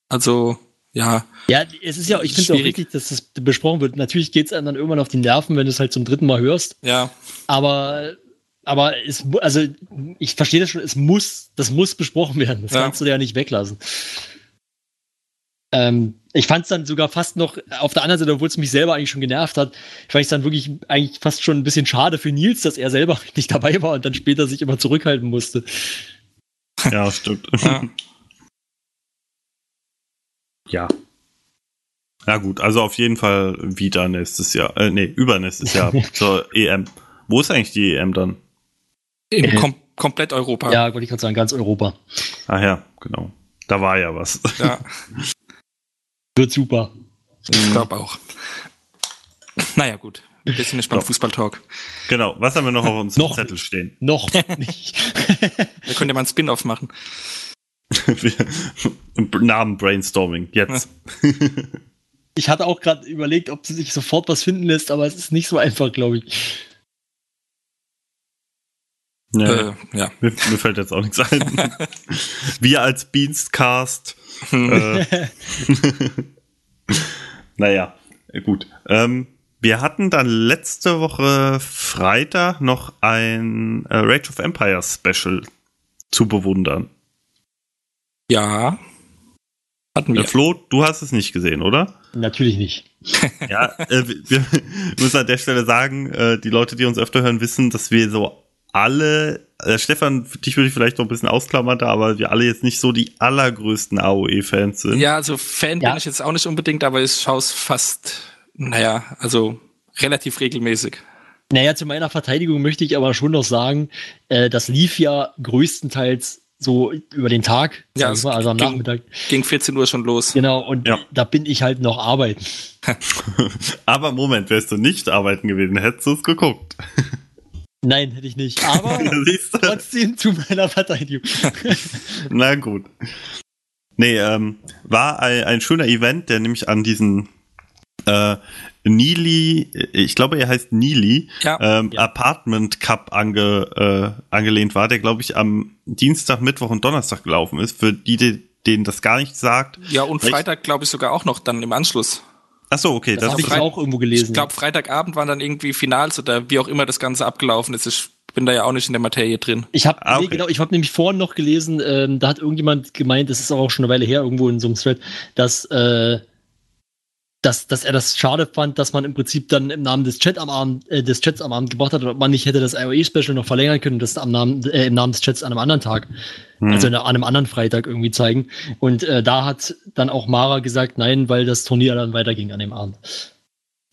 Also, ja, Ja, es ist ja, ich finde es auch wichtig, dass das besprochen wird. Natürlich geht es einem dann irgendwann auf die Nerven, wenn du es halt zum dritten Mal hörst. ja, Aber, aber es, also ich verstehe das schon, es muss, das muss besprochen werden. Das Ja. kannst du ja nicht weglassen. Ähm, ich fand es dann sogar fast noch auf der anderen Seite, obwohl es mich selber eigentlich schon genervt hat, fand ich dann wirklich eigentlich fast schon ein bisschen schade für Nils, dass er selber (laughs) nicht dabei war und dann später sich immer zurückhalten musste. ja, stimmt. ja. Ja. Ja gut, also auf jeden Fall wieder nächstes Jahr, äh, nee, übernächstes Jahr (laughs) zur EM. Wo ist eigentlich die EM dann? in kom komplett Europa. Ja, wollte ich gerade sagen, ganz Europa. Ach ja, genau. Da war ja was. ja. (laughs) Wird super. Ich glaube auch. Naja, gut. Wir sind nicht beim Ja. Fußballtalk. genau. Was haben wir noch auf unserem Noch Zettel stehen? Noch (laughs) nicht. Wir können ja mal ein Spin-off machen. (laughs) Namen Brainstorming. Jetzt. Ich hatte auch gerade überlegt, ob sie sich sofort was finden lässt, aber es ist nicht so einfach, glaube ich. Ja, Äh, ja. mir, mir fällt jetzt auch nichts ein. (laughs) Wir als Beanscast. Äh, (laughs) naja, gut. Ähm, wir hatten dann letzte Woche Freitag noch ein äh, Rage of Empires Special zu bewundern. Ja. Hatten wir. Äh, Flo, du hast es nicht gesehen, oder? Natürlich nicht. Ja, äh, wir wir müssen an der Stelle sagen, äh, die Leute, die uns öfter hören, wissen, dass wir so alle, äh, Stefan, dich würde ich vielleicht noch ein bisschen ausklammern da, aber wir alle jetzt nicht so die allergrößten AOE-Fans sind. Ja, also Fan Ja. bin ich jetzt auch nicht unbedingt, aber ich schaue es fast, naja, also relativ regelmäßig. Naja, zu meiner Verteidigung möchte ich aber schon noch sagen, äh, das lief ja größtenteils so über den Tag, Ja, also am ging- Nachmittag. Ging 14 Uhr schon los. Genau, und Ja. da bin ich halt noch arbeiten. (laughs) (laughs) Aber Moment, wärst du nicht arbeiten gewesen, hättest du es geguckt. (laughs) Nein, hätte ich nicht. Aber (laughs) trotzdem zu meiner Verteidigung. (laughs) Na gut. Nee, ähm, war ein, ein schöner Event, der nämlich an diesen äh, Neely, ich glaube, er heißt Neely, Ja. ähm, Apartment Cup ange, äh, angelehnt war, der, glaube ich, am Dienstag, Mittwoch und Donnerstag gelaufen ist. Für die, die denen das gar nicht sagt. Ja, und? Freitag glaube ich sogar auch noch dann im Anschluss. Ach so, okay. Das Das, habe ich auch irgendwo gelesen. Ich glaube, Freitagabend waren dann irgendwie Finals oder wie auch immer das Ganze abgelaufen ist. Ich bin da ja auch nicht in der Materie drin. Ich habe Ah, nee, okay. genau, ich habe nämlich vorhin noch gelesen, ähm, da hat irgendjemand gemeint, das ist auch schon eine Weile her, irgendwo in so einem Thread, dass, äh, dass, dass er das schade fand, dass man im Prinzip dann im Namen des Chat am Abend, äh, des Chats am Abend gebracht hat, und ob man nicht hätte das IOE-Special noch verlängern können, und das am Namen, äh, im Namen des Chats an einem anderen Tag, Hm. also an einem anderen Freitag irgendwie zeigen. Und äh, da hat dann auch Mara gesagt, nein, weil das Turnier dann weiterging an dem Abend.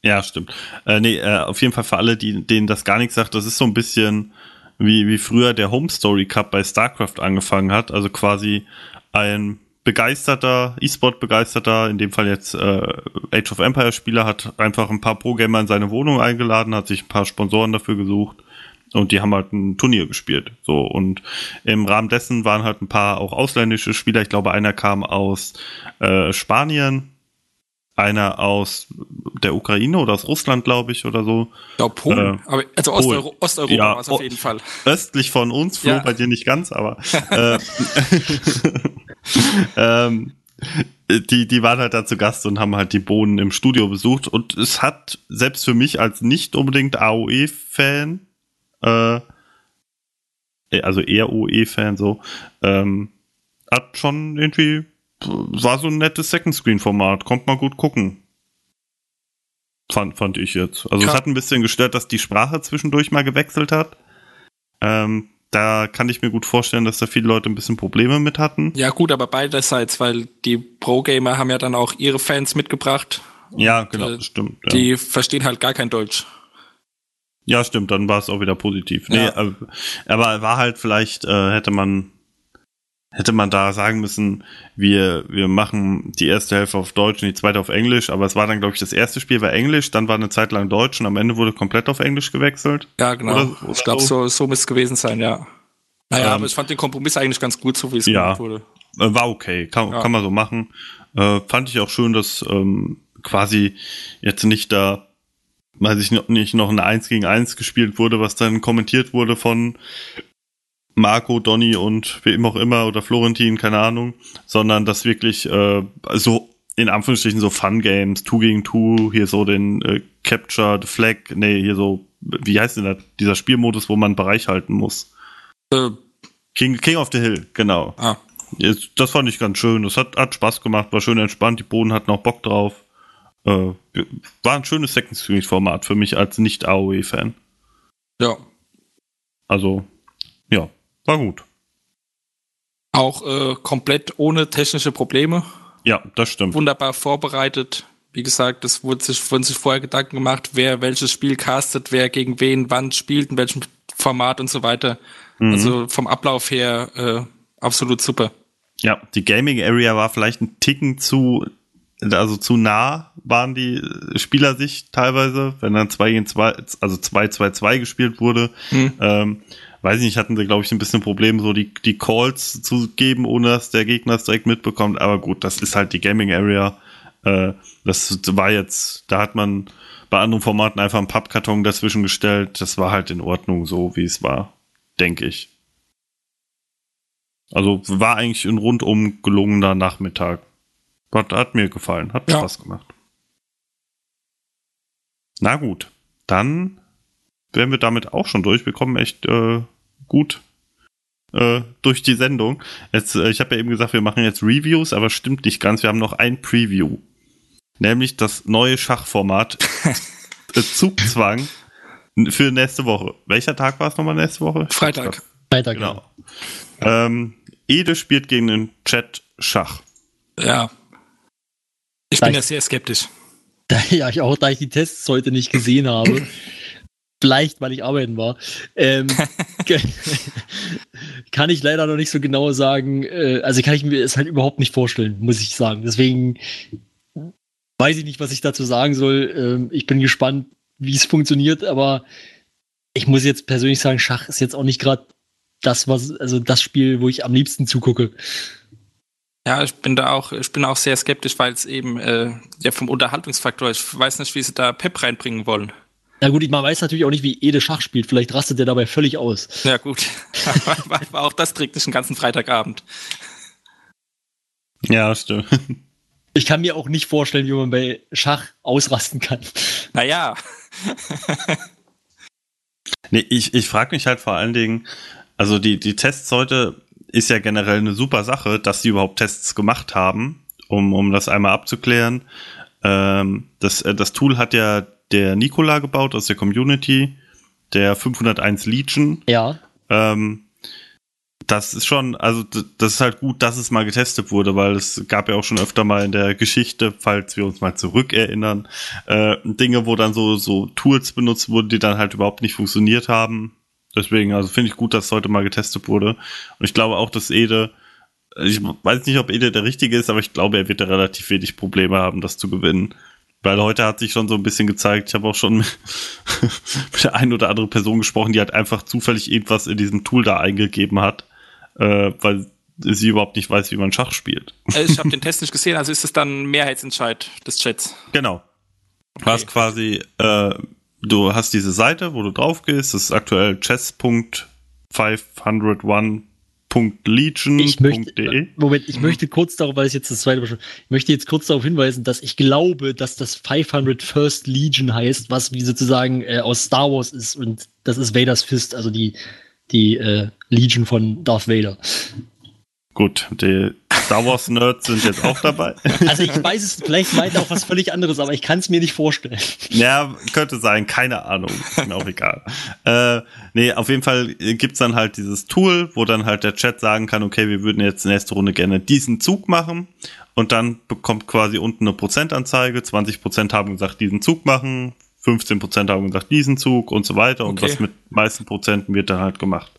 Ja, stimmt. Äh, nee, äh, auf jeden Fall für alle, die, denen das gar nichts sagt, das ist so ein bisschen wie, wie früher der Home Story Cup bei StarCraft angefangen hat. Also quasi ein begeisterter, E-Sport begeisterter, in dem Fall jetzt äh, Age of Empire Spieler, hat einfach ein paar Pro-Gamer in seine Wohnung eingeladen, hat sich ein paar Sponsoren dafür gesucht und die haben halt ein Turnier gespielt. So und im Rahmen dessen waren halt ein paar auch ausländische Spieler. Ich glaube, einer kam aus äh, Spanien, einer aus der Ukraine oder aus Russland, glaube ich, oder so. Ja, Polen. Äh, aber, also Polen. Osteuropa, Osteuropa Ja, war es auf jeden Fall. Östlich von uns, Flo, Ja. bei dir nicht ganz, aber (laughs) äh, (laughs) (laughs) ähm, die, die waren halt da zu Gast und haben halt die Bohnen im Studio besucht. Und es hat selbst für mich als nicht unbedingt AOE-Fan, äh, also eher OE-Fan so, ähm, hat schon irgendwie, war so ein nettes Second-Screen-Format, kommt mal gut gucken. Fand, fand ich jetzt. Also Ja. es hat ein bisschen gestört, dass die Sprache zwischendurch mal gewechselt hat. Ähm, da kann ich mir gut vorstellen, dass da viele Leute ein bisschen Probleme mit hatten. Ja, gut, aber beiderseits, weil die Pro-Gamer haben ja dann auch ihre Fans mitgebracht. Ja, genau, äh, das stimmt. Ja. Die verstehen halt gar kein Deutsch. ja, stimmt, dann war es auch wieder positiv. Nee, Ja. aber, aber war halt vielleicht, äh, hätte man, hätte man da sagen müssen, wir, wir machen die erste Hälfte auf Deutsch und die zweite auf Englisch, aber es war dann, glaube ich, das erste Spiel war Englisch, dann war eine Zeit lang Deutsch und am Ende wurde komplett auf Englisch gewechselt. Ja, genau. Oder- oder ich glaube, so. so, so müsste es gewesen sein, ja. Naja, Ähm, aber ich fand den Kompromiss eigentlich ganz gut, so wie es Ja. gemacht wurde. Äh, war okay, kann, Ja. kann man so machen. Äh, fand ich auch schön, dass ähm, quasi jetzt nicht da, weiß ich noch nicht, noch ein 1 gegen 1 gespielt wurde, was dann kommentiert wurde von Marco, Donny und wem auch immer oder Florentin, keine Ahnung, sondern dass wirklich äh, so in Anführungsstrichen so Fun Games, Two gegen Two, hier so den äh, Capture the Flag, nee, hier so, wie heißt denn das, dieser Spielmodus, wo man einen Bereich halten muss. Äh, King, King of the Hill, genau. ah, das fand ich ganz schön. Das hat, hat Spaß gemacht, war schön entspannt. Die Boden hatten auch Bock drauf. Äh, war ein schönes Second Screen Format für mich als nicht AOE-Fan. ja. Also, war gut. Auch äh, komplett ohne technische Probleme. Ja, das stimmt. Wunderbar vorbereitet. Wie gesagt, es wurde sich, wurden sich vorher Gedanken gemacht, wer welches Spiel castet, wer gegen wen wann spielt, in welchem Format und so weiter. Mhm. Also vom Ablauf her äh, absolut super. Ja, die Gaming Area war vielleicht ein Ticken zu, also zu nah waren die Spieler sich teilweise, wenn dann 2 gegen 2, also 2-2-2 gespielt wurde. Hm. Ähm, weiß ich nicht, hatten sie, glaube ich, ein bisschen Problem, so die, die Calls zu geben, ohne dass der Gegner es direkt mitbekommt. Aber gut, das ist halt die Gaming Area. Äh, das war jetzt, da hat man bei anderen Formaten einfach einen Pappkarton dazwischen gestellt. Das war halt in Ordnung so, wie es war, denke ich. Also war eigentlich ein rundum gelungener Nachmittag. Hat, hat mir gefallen, hat Ja. Spaß gemacht. Na gut, dann wären wir damit auch schon durch. Wir kommen echt äh, gut äh, durch die Sendung. Jetzt, äh, ich habe ja eben gesagt, wir machen jetzt Reviews, aber stimmt nicht ganz. Wir haben noch ein Preview, nämlich das neue Schachformat (laughs) äh, Zugzwang für nächste Woche. Welcher Tag war es nochmal nächste Woche? Freitag. Freitag. Genau. Ähm, Ede spielt gegen den Chat Schach. Ja. Ich bin Vielleicht- ja sehr skeptisch. Da, (laughs) ja, ich auch, da ich die Tests heute nicht gesehen habe. Vielleicht, weil ich arbeiten war. Ähm, (laughs) kann ich leider noch nicht so genau sagen. Äh, also kann ich mir es halt überhaupt nicht vorstellen, muss ich sagen. Deswegen weiß ich nicht, was ich dazu sagen soll. Ähm, ich bin gespannt, wie es funktioniert, aber ich muss jetzt persönlich sagen, Schach ist jetzt auch nicht gerade das, was, also das Spiel, wo ich am liebsten zugucke. Ja, ich bin da auch, ich bin auch sehr skeptisch, weil es eben äh, ja vom Unterhaltungsfaktor, ich weiß nicht, wie sie da Pep reinbringen wollen. Na gut, man weiß natürlich auch nicht, wie Ede Schach spielt. Vielleicht rastet er dabei völlig aus. Ja, gut. (laughs) war, war auch das trägt nicht den ganzen Freitagabend. Ja, stimmt. Ich kann mir auch nicht vorstellen, wie man bei Schach ausrasten kann. Naja, (laughs) Nee, ich, ich frage mich halt vor allen Dingen, also die, die Tests heute ist ja generell eine super Sache, dass sie überhaupt Tests gemacht haben, um, um das einmal abzuklären. Ähm, das, äh, das Tool hat ja der Nikola gebaut aus der Community, der 501 Legion. Ja. Ähm, das ist schon, also das ist halt gut, dass es mal getestet wurde, weil es gab ja auch schon öfter mal in der Geschichte, falls wir uns mal zurückerinnern, äh, Dinge, wo dann so, so Tools benutzt wurden, die dann halt überhaupt nicht funktioniert haben. Deswegen, also finde ich gut, dass es heute mal getestet wurde. Und ich glaube auch, dass Ede ich weiß nicht, ob Ede der Richtige ist, aber ich glaube, er wird da relativ wenig Probleme haben, das zu gewinnen. Weil heute hat sich schon so ein bisschen gezeigt, ich habe auch schon (laughs) mit der einen oder anderen Person gesprochen, die halt einfach zufällig irgendwas in diesem Tool da eingegeben hat, äh, weil sie überhaupt nicht weiß, wie man Schach spielt. Äh, Ich habe (laughs) den Test nicht gesehen, also ist es dann Mehrheitsentscheid des Chats. Genau. Du hast quasi, äh, du hast diese Seite, wo du drauf gehst, das ist aktuell chess.501.legion.de. Möchte, Moment, ich möchte kurz darauf, weil ich jetzt das zweite Mal ich möchte jetzt kurz darauf hinweisen, dass ich glaube, dass das 500 First Legion heißt, was wie sozusagen äh, aus Star Wars ist und das ist Vaders Fist, also die, die äh, Legion von Darth Vader. Gut, die Star Wars Nerds sind jetzt auch dabei. (laughs) Also ich weiß es, vielleicht meint er auch was völlig anderes, aber ich kann es mir nicht vorstellen. Ja, könnte sein, keine Ahnung. Ist mir auch egal. Äh, nee, auf jeden Fall gibt's dann halt dieses Tool, wo dann halt der Chat sagen kann, okay, wir würden jetzt nächste Runde gerne diesen Zug machen. Und dann bekommt quasi unten eine Prozentanzeige. 20 Prozent haben gesagt, diesen Zug machen. 15 Prozent haben gesagt, diesen Zug und so weiter. Und Okay. was mit meisten Prozenten wird dann halt gemacht.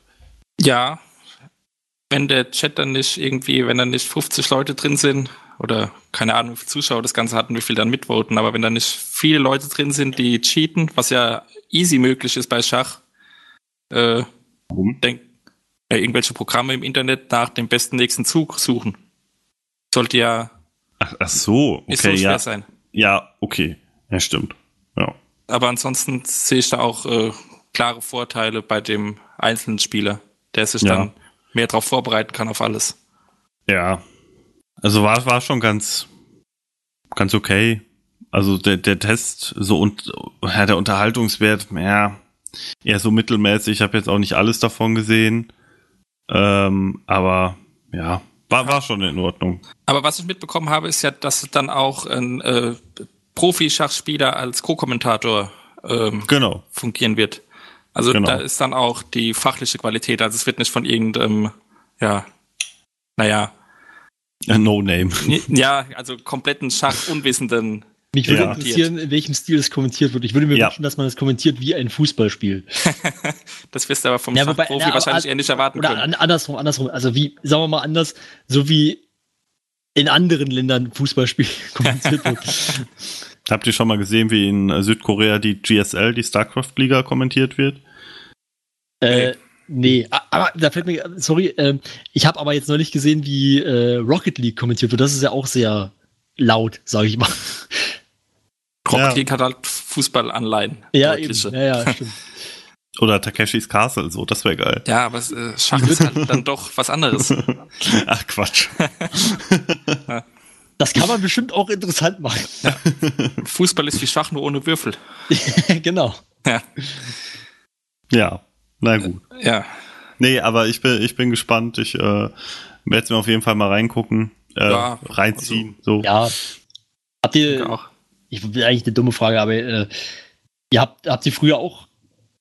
Ja, wenn der Chat dann nicht irgendwie, wenn dann nicht 50 Leute drin sind oder keine Ahnung, wie viele Zuschauer das Ganze hatten, wie viel dann mitvoten, aber wenn dann nicht viele Leute drin sind, die cheaten, was ja easy möglich ist bei Schach, äh, Warum? denk, äh, irgendwelche Programme im Internet nach dem besten nächsten Zug suchen. Sollte ja Ach, ach so, so okay, schwer ja. sein. Ja, okay. Ja, stimmt. Ja. Aber ansonsten sehe ich da auch äh, klare Vorteile bei dem einzelnen Spieler, der sich Ja. dann mehr darauf vorbereiten kann auf alles. Ja. Also war, war schon ganz, ganz okay. Also der, der Test, so und ja, der Unterhaltungswert, ja, eher so mittelmäßig. Ich habe jetzt auch nicht alles davon gesehen. Ähm, aber ja, war, war schon in Ordnung. Aber was ich mitbekommen habe, ist ja, dass dann auch ein äh, Profi-Schachspieler als Co-Kommentator ähm, Genau. fungieren wird. Also Genau. da ist dann auch die fachliche Qualität. Also es wird nicht von irgendeinem, ja, naja, No Name. ja, also kompletten Schachunwissenden. Mich würde Ja. interessieren, in welchem Stil es kommentiert wird. Ich würde mir Ja. wünschen, dass man es kommentiert wie ein Fußballspiel. (laughs) Das wirst du aber vom Ja, wobei- Schachprofi ja, wahrscheinlich aber- eher nicht erwarten Oder können. an, andersrum, andersrum. Also wie, sagen wir mal anders, so wie in anderen Ländern Fußballspiel (laughs) kommentiert wird. (laughs) Habt ihr schon mal gesehen, wie in äh, Südkorea die GSL, die StarCraft-Liga, kommentiert wird? äh, nee, a- aber da fällt mir, sorry, ähm, ich habe aber jetzt neulich gesehen, wie äh, Rocket League kommentiert wird. Das ist ja auch sehr laut, sage ich mal. (laughs) Rocket Ja. League hat halt Fußballanleihen. Ja, eben. Ja, ja, (laughs) stimmt. Oder Takeshis Castle, so, das wäre geil. Ja, aber äh, Schach ist halt dann doch was anderes. (laughs) Ach Quatsch. Das kann man bestimmt auch interessant machen. (laughs) Fußball ist wie Schach nur ohne Würfel. (laughs) genau. Ja, Ja, na gut. ja. Nee, aber ich bin, ich bin gespannt. Ich äh, werde es mir auf jeden Fall mal reingucken, äh, Ja, reinziehen. so. Ja. Habt ihr, auch. ich will eigentlich eine dumme Frage, aber äh, ihr habt, habt ihr früher auch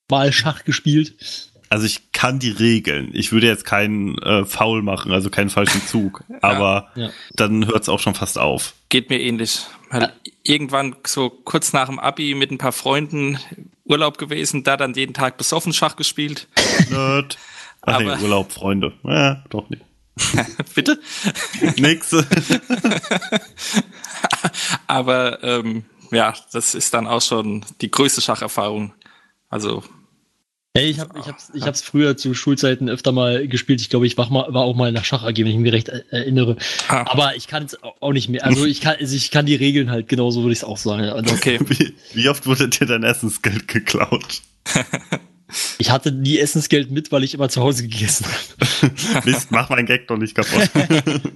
mal Schach gespielt? Also ich kann die Regeln. Ich würde jetzt keinen äh, Foul machen, also keinen falschen Zug. (laughs) Aber Ja. dann hört es auch schon fast auf. Geht mir ähnlich. Halt irgendwann so kurz nach dem Abi mit ein paar Freunden Urlaub gewesen, da dann jeden Tag besoffen Schach gespielt. Nerd. Ach nee, Aber- Urlaub, Freunde. Ja, doch nicht. (laughs) Bitte? Nix. (laughs) Aber ähm, ja, das ist dann auch schon die größte Schacherfahrung. Also Hey, ich habe ich hab's, ich hab's früher zu Schulzeiten öfter mal gespielt. Ich glaube, ich war, mal, war auch mal nach Schach AG, wenn ich mich recht äh, erinnere. Ah. Aber ich kann es auch nicht mehr. Also ich kann, also ich kann die Regeln halt genauso, würde ich es auch sagen. Also okay. Wie, wie oft wurde dir dein Essensgeld geklaut? (laughs) Ich hatte nie Essensgeld mit, weil ich immer zu Hause gegessen habe. (laughs) Mist, mach mein Gag doch nicht kaputt. (laughs)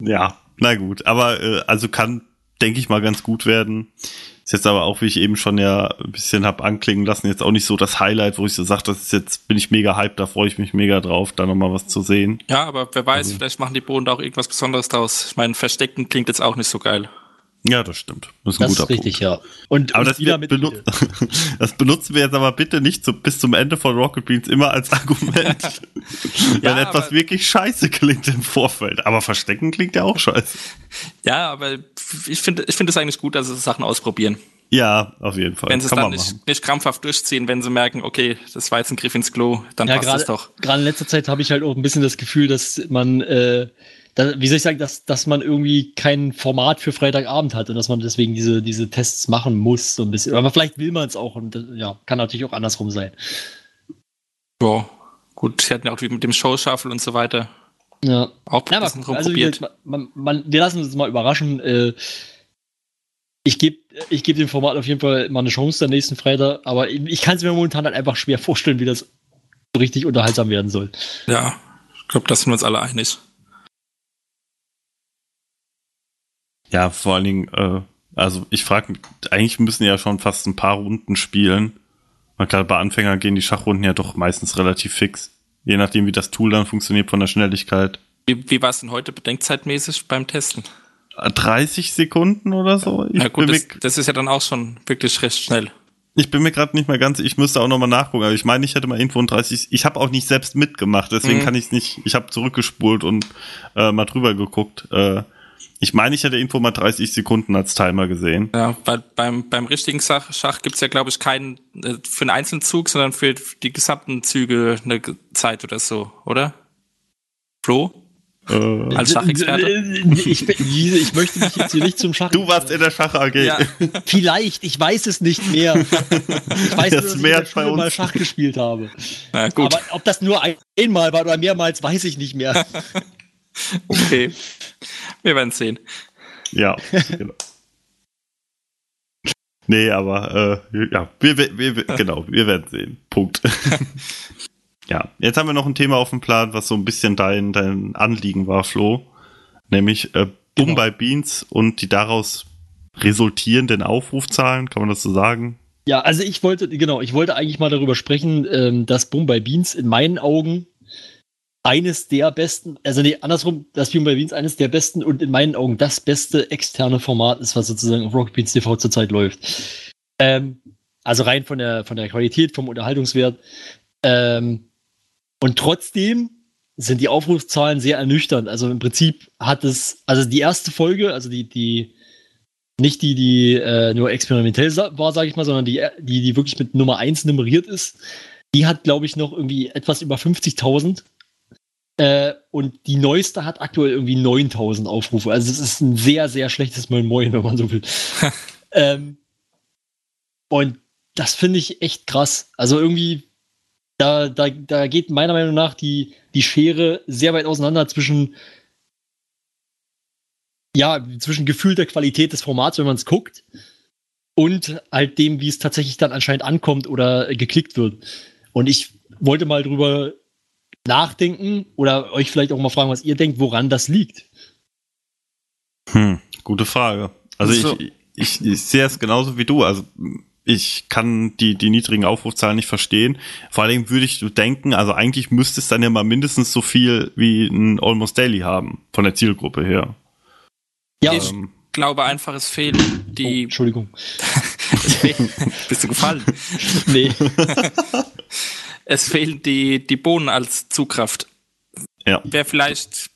ja, na gut. Aber äh, also kann, denke ich mal, ganz gut werden. Ist jetzt aber auch, wie ich eben schon ja ein bisschen hab anklingen lassen, jetzt auch nicht so das Highlight, wo ich so sage, das ist jetzt, bin ich mega hyped, da freue ich mich mega drauf, da nochmal was zu sehen. Ja, aber wer weiß, vielleicht machen die Bohnen da auch irgendwas Besonderes draus. Ich meine, Versteckten klingt jetzt auch nicht so geil. Ja, das stimmt. Das ist ein Das guter ist richtig, Punkt. ja. Und, Aber und das, wieder wir mit benu (laughs) das benutzen wir jetzt aber bitte nicht so bis zum Ende von Rocket Beans immer als Argument. (laughs) (laughs) Wenn Ja, etwas aber- wirklich scheiße klingt im Vorfeld. Aber verstecken klingt ja auch scheiße. Ja, aber ich finde ich finde es eigentlich gut, dass sie Sachen ausprobieren. Ja, auf jeden Fall. Wenn sie es dann nicht, nicht krampfhaft durchziehen, wenn sie merken, okay, das war jetzt ein Griff ins Klo, dann Ja, passt gerade es doch. gerade in letzter Zeit habe ich halt auch ein bisschen das Gefühl, dass man, äh, da, wie soll ich sagen, dass, dass man irgendwie kein Format für Freitagabend hat und dass man deswegen diese, diese Tests machen muss, so ein bisschen. Aber vielleicht will man es auch und das, ja, kann natürlich auch andersrum sein. Ja, gut, sie hatten ja auch wie mit dem Show-Shuffle und so weiter Ja. auch Ja, ein aber also gesagt, man, man, wir lassen uns mal überraschen. Äh, ich gebe ich geb dem Format auf jeden Fall mal eine Chance der nächsten Freitag, aber ich, ich kann es mir momentan halt einfach schwer vorstellen, wie das so richtig unterhaltsam werden soll. ja, ich glaube, da sind wir uns alle einig. Ja, vor allen Dingen, äh, also ich frage mich, eigentlich müssen ja schon fast ein paar Runden spielen. Weil gerade bei Anfängern gehen die Schachrunden ja doch meistens relativ fix. Je nachdem, wie das Tool dann funktioniert von der Schnelligkeit. Wie, wie war es denn heute bedenkzeitmäßig beim Testen? Äh, 30 Sekunden oder so? Ich Na gut, das, das ist ja dann auch schon wirklich recht schnell. ich bin mir gerade nicht mehr ganz, ich müsste auch nochmal nachgucken, aber ich meine, ich hätte mal irgendwo ein 30, ich habe auch nicht selbst mitgemacht, deswegen Mhm. kann ich es nicht, ich habe zurückgespult und äh, mal drüber geguckt. Äh, ich meine, ich hätte irgendwo mal 30 Sekunden als Timer gesehen. Ja, weil beim, beim richtigen Schach, Schach gibt's ja, glaube ich, keinen äh, für einen einzelnen Zug, sondern für die gesamten Züge eine Zeit oder so, oder? Flo? Äh, Als Schachexperte? Ich, diese- ich möchte mich jetzt hier nicht zum Schach. du warst in der Schach AG. Ja. Vielleicht, ich weiß es nicht mehr. Ich weiß Das nur, dass ich mehr bei Schule mal. Schach gespielt habe. Na gut, Aber ob das nur ein- einmal war oder mehrmals, weiß ich nicht mehr. (laughs) okay. Wir werden sehen. Ja, genau. Nee, aber äh, ja, wir, wir, wir, genau, wir werden sehen. Punkt. (laughs) ja, jetzt haben wir noch ein Thema auf dem Plan, was so ein bisschen dein, dein Anliegen war, Flo. Nämlich äh, Boom Genau. Beans und die daraus resultierenden Aufrufzahlen, kann man das so sagen? Ja, also ich wollte, genau, ich wollte eigentlich mal darüber sprechen, ähm, dass Boom by Beans in meinen Augen eines der besten, also nee, andersrum, dass Boom by Beans eines der besten und in meinen Augen das beste externe Format ist, was sozusagen auf Rocket Beans TV zurzeit läuft. Ähm, also rein von der, von der Qualität, vom Unterhaltungswert. Ähm, und trotzdem sind die Aufrufzahlen sehr ernüchternd. Also im Prinzip hat es, also die erste Folge, also die, die, nicht die, die äh, nur experimentell war, sage ich mal, sondern die, die, die wirklich mit Nummer 1 nummeriert ist, die hat, glaube ich, noch irgendwie etwas über 50.000. Äh, und die neueste hat aktuell irgendwie 9000 Aufrufe. Also es ist ein sehr, sehr schlechtes Moin Moin, wenn man so will. (laughs) ähm, und das finde ich echt krass. Also irgendwie, da, da, da geht meiner Meinung nach die, die Schere sehr weit auseinander zwischen ja, zwischen gefühlter Qualität des Formats, wenn man es guckt, und halt dem, wie es tatsächlich dann anscheinend ankommt oder geklickt wird. Und ich wollte mal drüber nachdenken oder euch vielleicht auch mal fragen, was ihr denkt, woran das liegt. Hm, gute Frage. Also So. ich, ich, ich sehe es genauso wie du. Also ich kann die, die niedrigen Aufrufzahlen nicht verstehen. Vor allem würde ich denken, also eigentlich müsste es dann ja mal mindestens so viel wie ein Almost Daily haben, von der Zielgruppe her. Ja, Ich Ähm, glaube einfach, es fehlen oh, die. Entschuldigung. (laughs) es fehlen, (laughs) bist du gefallen? (laughs) Nee. Es fehlen die, die Bohnen als Zugkraft. ja. Wäre vielleicht,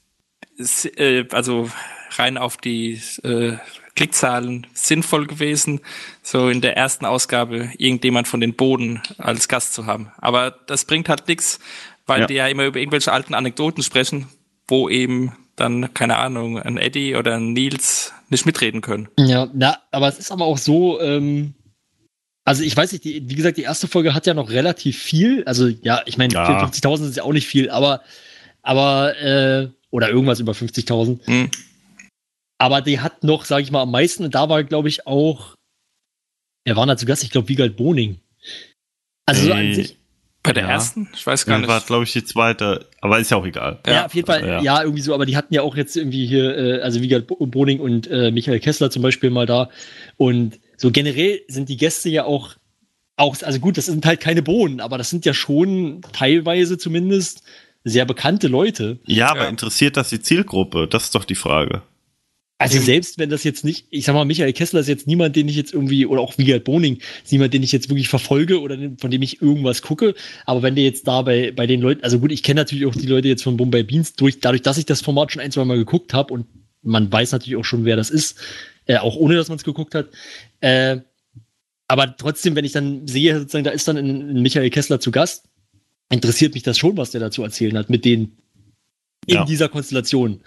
äh, also rein auf die äh, Klickzahlen sinnvoll gewesen, so in der ersten Ausgabe irgendjemand von den Boden als Gast zu haben. Aber das bringt halt nichts, weil Ja. die ja immer über irgendwelche alten Anekdoten sprechen, wo eben dann, keine Ahnung, ein Eddie oder ein Nils nicht mitreden können. Ja, na, aber es ist aber auch so, ähm, also ich weiß nicht, die, wie gesagt, die erste Folge hat ja noch relativ viel. Also ja, ich meine, Ja. 54.000 ist ja auch nicht viel, aber, aber, äh, oder irgendwas über 50.000. Hm. Aber die hat noch, sage ich mal, am meisten. Und da war, glaube ich, auch, er war da zu Gast, ich glaube, Wiegald Boning. Also so an Äh, sich, Bei der Ja. ersten? Ich weiß gar war, nicht. glaube ich, die zweite, aber ist ja auch egal. ja, ja, auf jeden Fall, ja. ja. irgendwie so, aber die hatten ja auch jetzt irgendwie hier, äh, also Wiegald Bo- Boning und äh, Michael Kessler zum Beispiel mal da. Und so generell sind die Gäste ja auch, auch, also gut, das sind halt keine Bohnen, aber das sind ja schon teilweise zumindest sehr bekannte Leute. Ja, aber Ja. interessiert das die Zielgruppe? Das ist doch die Frage. Also selbst wenn das jetzt nicht, ich sag mal, Michael Kessler ist jetzt niemand, den ich jetzt irgendwie, oder auch Wiegald Boning, ist niemand, den ich jetzt wirklich verfolge oder von dem ich irgendwas gucke. Aber wenn der jetzt da bei, bei den Leuten, also gut, ich kenne natürlich auch die Leute jetzt von Bombay Beans durch, dadurch, dass ich das Format schon ein, zwei Mal geguckt habe und man weiß natürlich auch schon, wer das ist, äh, auch ohne dass man es geguckt hat. Äh, aber trotzdem, wenn ich dann sehe, sozusagen, da ist dann ein, ein Michael Kessler zu Gast, interessiert mich das schon, was der dazu erzählen hat, mit denen in Ja. dieser Konstellation.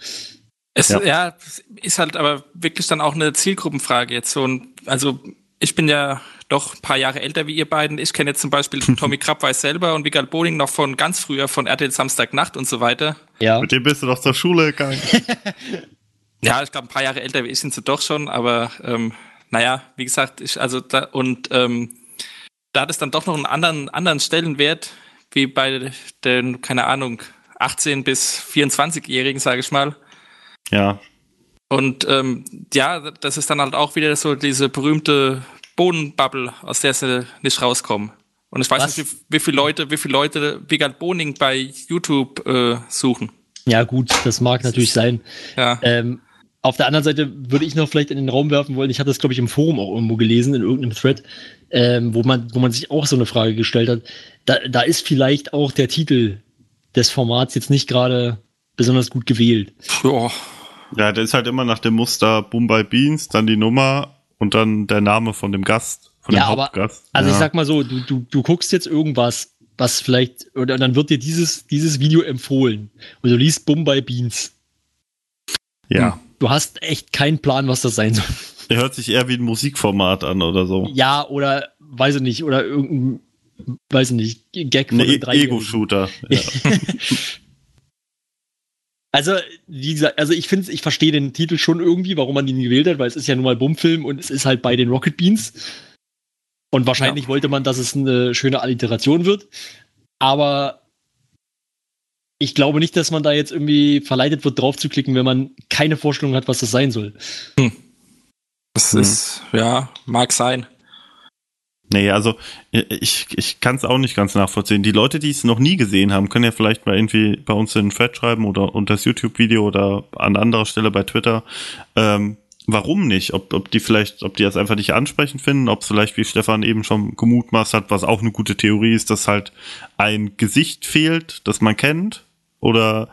Es, Ja. ja. ist halt aber wirklich dann auch eine Zielgruppenfrage jetzt so. Und, also ich bin ja doch ein paar Jahre älter wie ihr beiden. Ich kenne jetzt zum Beispiel (laughs) Tommy Krabweis selber und Vigal Boning noch von ganz früher von RTL Samstagnacht und so weiter. Ja. Mit dem bist du doch zur Schule gegangen. (laughs) Ja, ich glaube, ein paar Jahre älter wie ich sind sie doch schon, aber ähm, naja, wie gesagt, ich, also da, und ähm, da hat es dann doch noch einen anderen, anderen Stellenwert, wie bei den, keine Ahnung, 18- bis 24-Jährigen, sage ich mal. Ja, Und ähm, ja, das ist dann halt auch wieder so diese berühmte Bohnenbubble, aus der sie nicht rauskommen. Und ich weiß Was? nicht, wie, wie viele Leute, wie viele Leute Vigald Boning bei YouTube äh, suchen. Ja, gut, das mag natürlich sein. Ja. Ähm, auf der anderen Seite würde ich noch vielleicht in den Raum werfen wollen, ich habe das, glaube ich, im Forum auch irgendwo gelesen, in irgendeinem Thread, ähm, wo, man, wo man sich auch so eine Frage gestellt hat. Da, da ist vielleicht auch der Titel des Formats jetzt nicht gerade besonders gut gewählt. Joa. ja, der ist halt immer nach dem Muster Bombay Beans, dann die Nummer und dann der Name von dem Gast, von Ja, dem aber- Hauptgast. Also ja. ich sag mal so, du, du, du guckst jetzt irgendwas, was vielleicht, oder dann wird dir dieses, dieses Video empfohlen und du liest Bombay Beans. ja. Du hast echt keinen Plan, was das sein soll. Er hört sich eher wie ein Musikformat an oder so. Ja, oder weiß ich nicht, oder irgendein, weiß ich nicht, Gag von e Dreijährigen. Ego-Shooter. Ja. (laughs) Also, wie gesagt, also ich finde, ich verstehe den Titel schon irgendwie, warum man ihn gewählt hat, weil es ist ja nun mal Bummfilm und es ist halt bei den Rocket Beans. Und wahrscheinlich wollte man, dass es eine schöne Alliteration wird. Aber ich glaube nicht, dass man da jetzt irgendwie verleitet wird, drauf zu klicken, wenn man keine Vorstellung hat, was das sein soll. Das Hm. ist, ja, mag sein. Nee, also ich, ich kann es auch nicht ganz nachvollziehen. Die Leute, die es noch nie gesehen haben, können ja vielleicht mal irgendwie bei uns in den Thread schreiben oder unter das YouTube-Video oder an anderer Stelle bei Twitter. Ähm, warum nicht? Ob, ob die vielleicht, ob die das einfach nicht ansprechend finden, ob es vielleicht, wie Stefan eben schon gemutmaßt hat, was auch eine gute Theorie ist, dass halt ein Gesicht fehlt, das man kennt, oder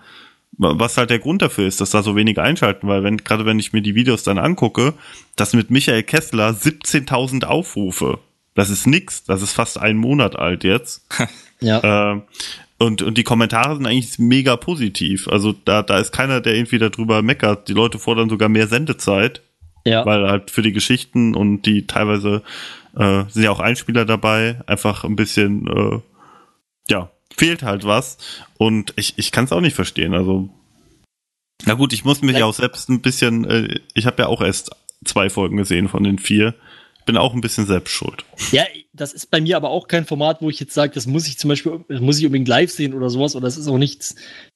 was halt der Grund dafür ist, dass da so wenige einschalten, weil wenn, gerade wenn ich mir die Videos dann angucke, das mit Michael Kessler 17.000 Aufrufe. Das ist nix, das ist fast ein Monat alt jetzt. (laughs) Ja. Äh, und, und die Kommentare sind eigentlich mega positiv. Also da, da ist keiner, der irgendwie darüber meckert. Die Leute fordern sogar mehr Sendezeit, ja. weil halt für die Geschichten und die teilweise äh, sind ja auch Einspieler dabei, einfach ein bisschen, äh, ja, fehlt halt was. Und ich, ich kann es auch nicht verstehen. Also, na gut, ich muss mich Ja. auch selbst ein bisschen, äh, ich habe ja auch erst zwei Folgen gesehen von den vier. Bin auch ein bisschen selbst schuld. Ja, das ist bei mir aber auch kein Format, wo ich jetzt sage, das muss ich zum Beispiel, das muss ich unbedingt live sehen oder sowas, oder das ist auch nichts,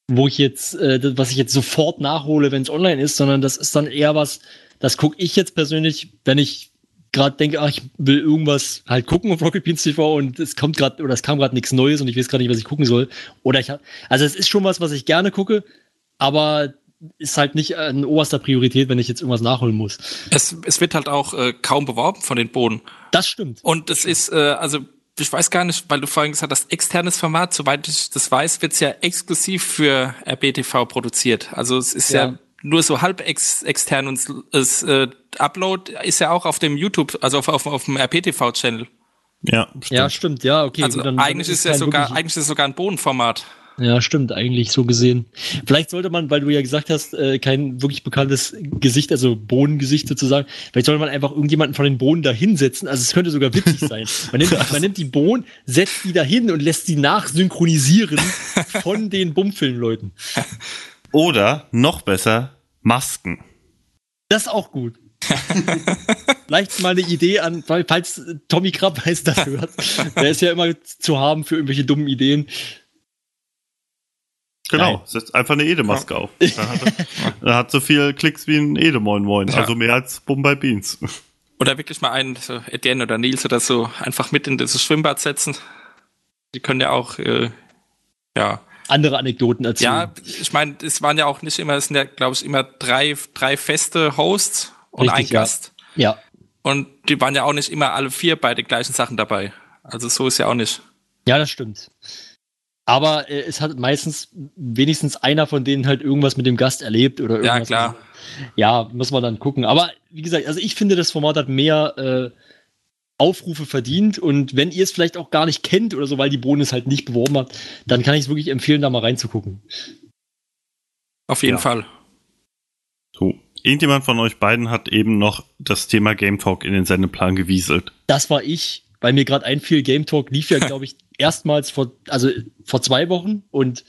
wo ich jetzt, äh, was ich jetzt sofort nachhole, wenn es online ist, sondern das ist dann eher was, das gucke ich jetzt persönlich, wenn ich gerade denke, ach, ich will irgendwas halt gucken auf Rocket Beans TV und es kommt gerade oder es kam gerade nichts Neues und ich weiß gerade nicht, was ich gucken soll. Oder ich also es ist schon was, was ich gerne gucke, aber ist halt nicht an oberster Priorität, wenn ich jetzt irgendwas nachholen muss. Es, es wird halt auch äh, kaum beworben von den Boden. Das stimmt. Und es ist, äh, also ich weiß gar nicht, weil du vorhin gesagt hast, externes Format, soweit ich das weiß, wird's ja exklusiv für RBTV produziert. Also es ist ja, Ja. nur so halb ex extern und das äh, Upload ist ja auch auf dem YouTube, also auf, auf, auf dem RPTV-Channel. Ja, stimmt. Ja, stimmt, ja, okay. Also gut, dann- eigentlich dann ist ja kein sogar, eigentlich ist es sogar ein Bodenformat. Ja, stimmt, eigentlich so gesehen. Vielleicht sollte man, weil du ja gesagt hast, äh, kein wirklich bekanntes Gesicht, also Bohnengesicht sozusagen, vielleicht sollte man einfach irgendjemanden von den Bohnen da hinsetzen. Also es könnte sogar witzig sein. Man nimmt, (laughs) man nimmt die Bohnen, setzt die da hin und lässt sie nachsynchronisieren von den Bummfilmleuten. Oder noch besser, Masken. Das ist auch gut. Vielleicht mal eine Idee an, falls Tommy Krabbeis das hört. Der ist ja immer zu haben für irgendwelche dummen Ideen. Genau, Geil. setzt einfach eine Edemaske auf. Er hat, er (laughs) hat so viel Klicks wie ein Edemoin Moin, Ja. also mehr als Bombay Beans. Oder wirklich mal einen, so Etienne oder Nils oder so, einfach mit in das Schwimmbad setzen. Die können ja auch, äh, ja, Andere Anekdoten erzählen. Ja, ich meine, es waren ja auch nicht immer, es sind ja, glaube ich, immer drei, drei feste Hosts und Richtig, ein ja. Gast. ja. Und die waren ja auch nicht immer alle vier bei den gleichen Sachen dabei. Also so ist ja auch nicht. Ja, das stimmt. Aber äh, es hat meistens wenigstens einer von denen halt irgendwas mit dem Gast erlebt oder irgendwas. Ja, klar. Ja, muss man dann gucken. Aber wie gesagt, also ich finde, das Format hat mehr äh, Aufrufe verdient. Und wenn ihr es vielleicht auch gar nicht kennt oder so, weil die Bohnen es halt nicht beworben hat, dann kann ich es wirklich empfehlen, da mal reinzugucken. Auf jeden Ja. Fall. So. Irgendjemand von euch beiden hat eben noch das Thema Game Talk in den Sendeplan gewieselt. Das war ich, weil mir gerade einfiel, Game Talk lief ja, (laughs) glaube ich, erstmals vor, also vor zwei Wochen und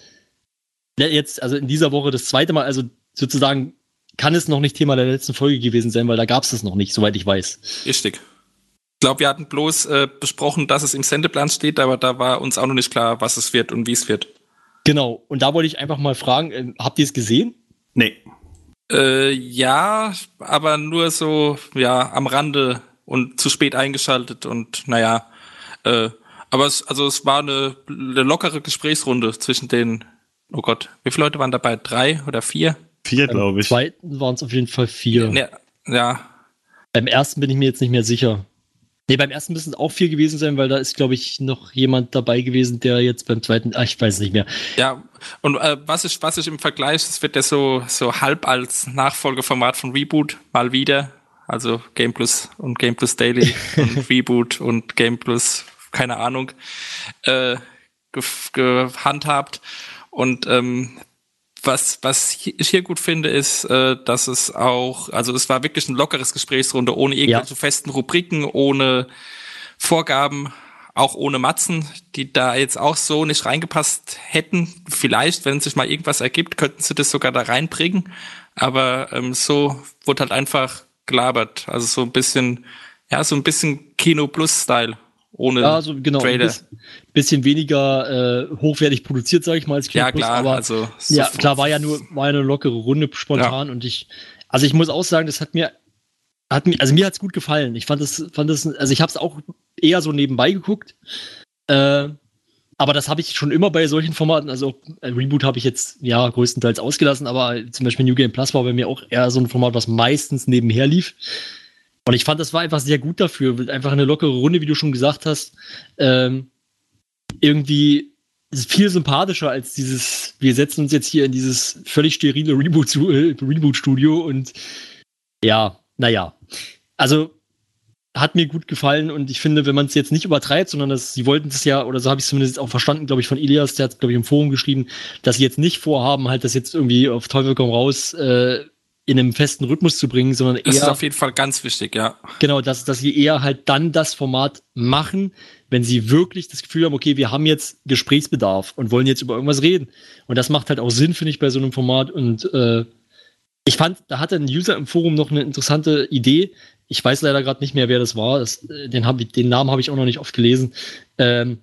jetzt, also in dieser Woche das zweite Mal, also sozusagen kann es noch nicht Thema der letzten Folge gewesen sein, weil da gab es es noch nicht, soweit ich weiß. Richtig. Ich glaube, wir hatten bloß äh, besprochen, dass es im Sendeplan steht, aber da war uns auch noch nicht klar, was es wird und wie es wird. Genau, und da wollte ich einfach mal fragen, ähm, habt ihr es gesehen? Nee. Äh, ja, aber nur so, ja, am Rande und zu spät eingeschaltet und naja, äh, aber es, also es war eine, eine lockere Gesprächsrunde zwischen den, oh Gott, wie viele Leute waren dabei? Drei oder vier? Vier, glaube Beim ich. zweiten waren es auf jeden Fall vier. Ja, ja, Beim ersten bin ich mir jetzt nicht mehr sicher. Nee, beim ersten müssen es auch vier gewesen sein, weil da ist, glaube ich, noch jemand dabei gewesen, der jetzt beim zweiten, ah, ich weiß es nicht mehr. ja. Und äh, was ich, was ich im Vergleich, es wird ja so, so halb als Nachfolgeformat von Reboot mal wieder, also Game Plus und Game Plus Daily (laughs) und Reboot und Game Plus, keine Ahnung, äh, gehandhabt. Und ähm, was, was ich hier gut finde, ist, äh, dass es auch, also es war wirklich ein lockeres Gesprächsrunde, ohne irgendwelche Ja. festen Rubriken, ohne Vorgaben, auch ohne Matzen, die da jetzt auch so nicht reingepasst hätten. Vielleicht, wenn sich mal irgendwas ergibt, könnten sie das sogar da reinbringen. Aber ähm, so wurde halt einfach gelabert. Also so ein bisschen, ja, so ein bisschen Kino Plus-Style. Ohne Ja, so genau. Ein Trailer. bis- bisschen weniger äh, hochwertig produziert, sage ich mal, als Kino Ja, Plus, klar, aber also so ja, klar, war ja nur war ja eine lockere Runde spontan und ich, also ich muss auch sagen, das hat mir, hat mir, also mir hat's gut gefallen. Ich fand es, fand es, also ich habe es auch eher so nebenbei geguckt. Äh, aber das habe ich schon immer bei solchen Formaten, also äh, Reboot habe ich jetzt ja größtenteils ausgelassen, aber zum Beispiel New Game Plus war bei mir auch eher so ein Format, was meistens nebenher lief. Und ich fand, das war einfach sehr gut dafür. Einfach eine lockere Runde, wie du schon gesagt hast. Ähm, irgendwie viel sympathischer als dieses, wir setzen uns jetzt hier in dieses völlig sterile Reboot- äh, Reboot-Studio und ja, naja. Also hat mir gut gefallen und ich finde, wenn man es jetzt nicht übertreibt, sondern das, sie wollten es ja, oder so habe ich es zumindest auch verstanden, glaube ich, von Ilias, der hat, glaube ich, im Forum geschrieben, dass sie jetzt nicht vorhaben, halt das jetzt irgendwie auf Teufel komm raus äh, in einem festen Rhythmus zu bringen, sondern Das ist eher auf jeden Fall ganz wichtig, ja. Genau, dass, dass sie eher halt dann das Format machen, wenn sie wirklich das Gefühl haben, okay, wir haben jetzt Gesprächsbedarf und wollen jetzt über irgendwas reden. Und das macht halt auch Sinn, finde ich, bei so einem Format. Und äh, ich fand, da hatte ein User im Forum noch eine interessante Idee. Ich weiß leider gerade nicht mehr, wer das war. Das, äh, den, hab den Namen habe ich auch noch nicht oft gelesen. Ähm,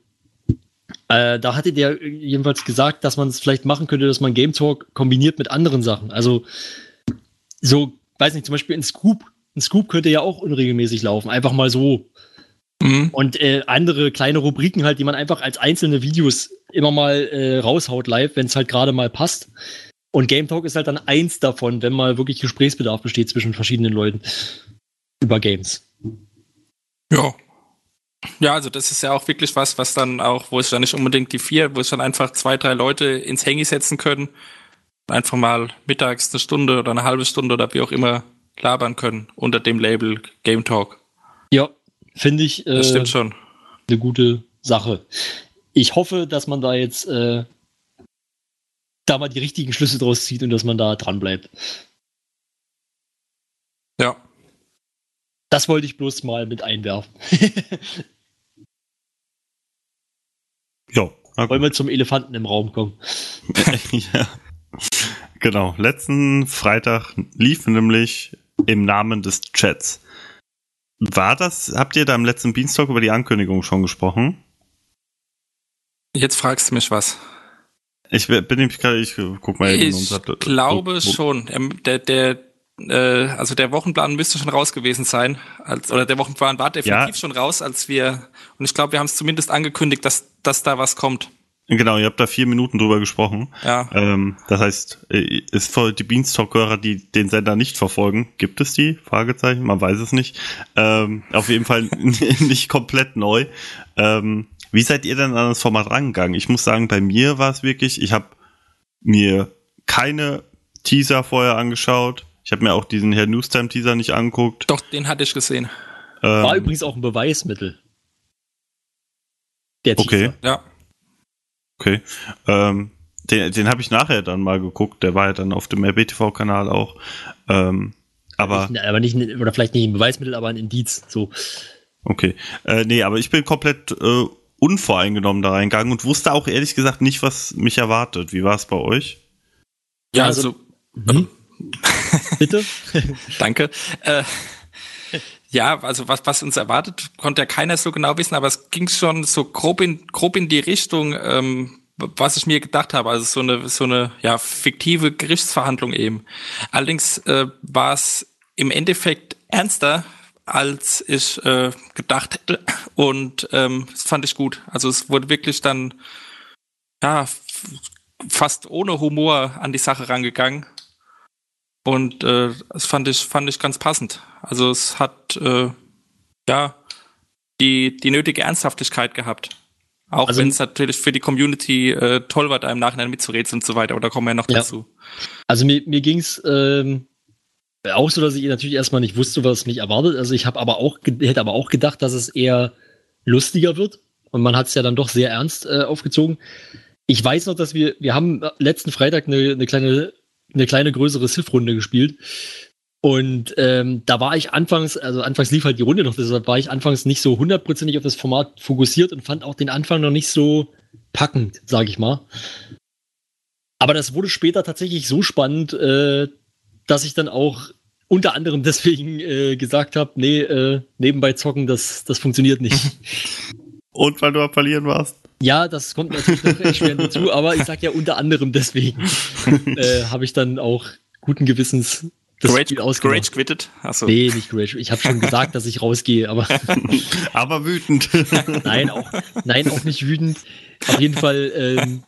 äh, da hatte der jedenfalls gesagt, dass man es vielleicht machen könnte, dass man Game Talk kombiniert mit anderen Sachen. Also so, weiß nicht, zum Beispiel ein Scoop. Ein Scoop könnte ja auch unregelmäßig laufen, einfach mal so. Mhm. Und äh, andere kleine Rubriken halt, die man einfach als einzelne Videos immer mal äh, raushaut live, wenn es halt gerade mal passt. Und Game Talk ist halt dann eins davon, wenn mal wirklich Gesprächsbedarf besteht zwischen verschiedenen Leuten über Games. Ja. Ja, also das ist ja auch wirklich was, was dann auch, wo es dann nicht unbedingt die vier, wo es dann einfach zwei, drei Leute ins Handy setzen können, einfach mal mittags eine Stunde oder eine halbe Stunde oder wie auch immer labern können unter dem Label Game Talk. Ja, finde ich äh, Das stimmt schon. eine gute Sache. Ich hoffe, dass man da jetzt äh, da mal die richtigen Schlüsse draus zieht und dass man da dran bleibt. Ja. Das wollte ich bloß mal mit einwerfen. (laughs) Gut. Wollen wir zum Elefanten im Raum kommen? (laughs) ja. Genau. Letzten Freitag lief nämlich im Namen des Chats. War das, habt ihr da im letzten Beanstalk über die Ankündigung schon gesprochen? Jetzt fragst du mich was. Ich bin nämlich gerade, ich guck mal eben Ich unser- glaube wo- wo- schon. Ähm, Der, der, äh, also der Wochenplan müsste schon raus gewesen sein. Als, oder der Wochenplan war definitiv Ja. schon raus, als wir, und ich glaube, wir haben es zumindest angekündigt, dass, dass da was kommt. Genau, ihr habt da vier Minuten drüber gesprochen. Ja. Ähm, das heißt, äh, ist für die Beanstalk-Hörer, die den Sender nicht verfolgen, gibt es die? Fragezeichen, man weiß es nicht. Ähm, auf jeden Fall (laughs) nicht komplett neu. Ähm, wie seid ihr denn an das Format rangegangen? Ich muss sagen, bei mir war es wirklich, ich habe mir keine Teaser vorher angeschaut. Ich habe mir auch diesen Herr Newstime Teaser nicht angeguckt. Doch, den hatte ich gesehen. Ähm, War übrigens auch ein Beweismittel. Der Okay. Teaser. Ja. Okay. Ähm, den den habe ich nachher dann mal geguckt. Der war ja dann auf dem RBTV-Kanal auch. Ähm, aber Nicht, aber nicht, oder vielleicht nicht ein Beweismittel, aber ein Indiz. So. okay. Äh, nee, aber ich bin komplett äh, unvoreingenommen da reingegangen und wusste auch ehrlich gesagt nicht, was mich erwartet. Wie war es bei euch? Ja, Also- also, Hm? Bitte? (laughs) danke. Äh, ja, also was, was uns erwartet, konnte ja keiner so genau wissen, aber es ging schon so grob in, grob in die Richtung, ähm, was ich mir gedacht habe. Also so eine, so eine ja, fiktive Gerichtsverhandlung eben. Allerdings äh, war es im Endeffekt ernster, als ich äh, gedacht hätte. Und ähm, das fand ich gut. Also es wurde wirklich dann ja fast ohne Humor an die Sache rangegangen. Und äh, das fand ich, fand ich ganz passend. Also es hat äh, ja die, die nötige Ernsthaftigkeit gehabt. Auch Also- wenn es natürlich für die Community äh, toll war, da im Nachhinein mitzurätseln und so weiter, aber da kommen wir ja noch Ja. dazu. Also mir, mir ging's ähm, auch so, dass ich natürlich erstmal nicht wusste, was mich erwartet. Also ich habe aber auch hätte aber auch gedacht, dass es eher lustiger wird. Und man hat es ja dann doch sehr ernst äh, aufgezogen. Ich weiß noch, dass wir, wir haben äh, letzten Freitag eine, eine kleine, eine kleine größere Sith-Runde gespielt. Und ähm, da war ich anfangs, also anfangs lief halt die Runde noch, deshalb war ich anfangs nicht so hundertprozentig auf das Format fokussiert und fand auch den Anfang noch nicht so packend, sage ich mal. Aber das wurde später tatsächlich so spannend, äh, dass ich dann auch unter anderem (laughs) deswegen äh, gesagt habe, nee, äh, nebenbei zocken, das, das funktioniert nicht. (laughs) Und weil du am Verlieren warst? Ja, das kommt natürlich noch erschwerend dazu, aber ich sag ja unter anderem deswegen (laughs) äh, habe ich dann auch guten Gewissens das Garage, Spiel ausgemacht. Garage quittet. Achso. Nee, nicht Garage. Ich habe schon gesagt, dass ich rausgehe, aber (laughs) Aber wütend. (laughs) nein, auch, nein, auch nicht wütend. Auf jeden Fall, ähm,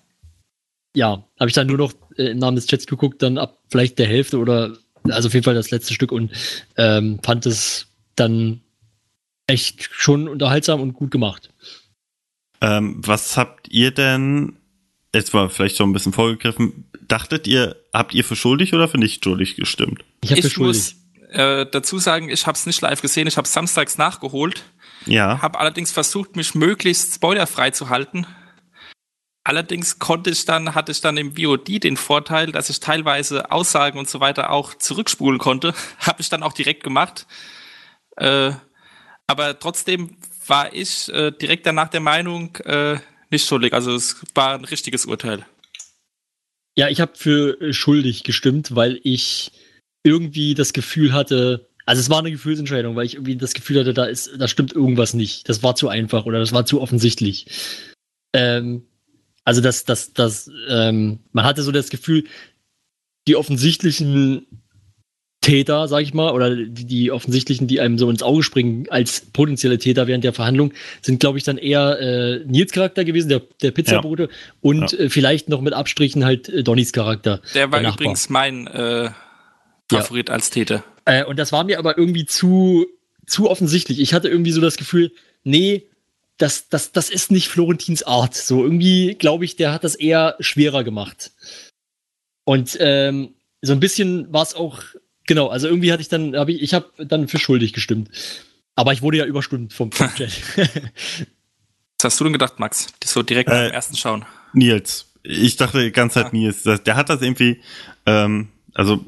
ja, habe ich dann nur noch äh, im Namen des Chats geguckt, dann ab vielleicht der Hälfte oder also auf jeden Fall das letzte Stück und ähm, fand es dann echt schon unterhaltsam und gut gemacht. Ähm, was habt ihr denn, jetzt mal vielleicht schon ein bisschen vorgegriffen, dachtet ihr, habt ihr für schuldig oder für nicht schuldig gestimmt? Ich habe Ich schuldig. muss äh, dazu sagen, ich habe es nicht live gesehen, ich habe samstags nachgeholt, Ja. habe allerdings versucht, mich möglichst spoilerfrei zu halten. Allerdings konnte ich dann, hatte ich dann im VOD den Vorteil, dass ich teilweise Aussagen und so weiter auch zurückspulen konnte. (laughs) habe ich dann auch direkt gemacht. Äh, aber trotzdem war ich äh, direkt danach der Meinung, äh, nicht schuldig. Also es war ein richtiges Urteil. Ja, ich habe für äh, schuldig gestimmt, weil ich irgendwie das Gefühl hatte, also es war eine Gefühlsentscheidung, weil ich irgendwie das Gefühl hatte, da ist, da stimmt irgendwas nicht. Das war zu einfach oder das war zu offensichtlich. Ähm, also das, das, das, ähm, man hatte so das Gefühl, die offensichtlichen Täter, sag ich mal, oder die, die offensichtlichen, die einem so ins Auge springen als potenzielle Täter während der Verhandlung, sind, glaube ich, dann eher äh, Nils Charakter gewesen, der, der Pizzabote, und Ja. äh, vielleicht noch mit Abstrichen halt äh, Donnys Charakter. Der war Nachbar. übrigens mein äh, Favorit als Täter. Äh, und das war mir aber irgendwie zu, zu offensichtlich. Ich hatte irgendwie so das Gefühl, nee, das, das, das ist nicht Florentins Art. So irgendwie, glaube ich, der hat das eher schwerer gemacht. Und ähm, so ein bisschen war es auch, genau, also irgendwie hatte ich dann, hab ich, ich habe dann für schuldig gestimmt. Aber ich wurde ja überstimmt vom, vom (laughs) Chat. Was hast du denn gedacht, Max? So direkt Äh, nach dem ersten Schauen. Nils. Ich dachte die ganze Zeit Nils. Das- Der hat das irgendwie, ähm, also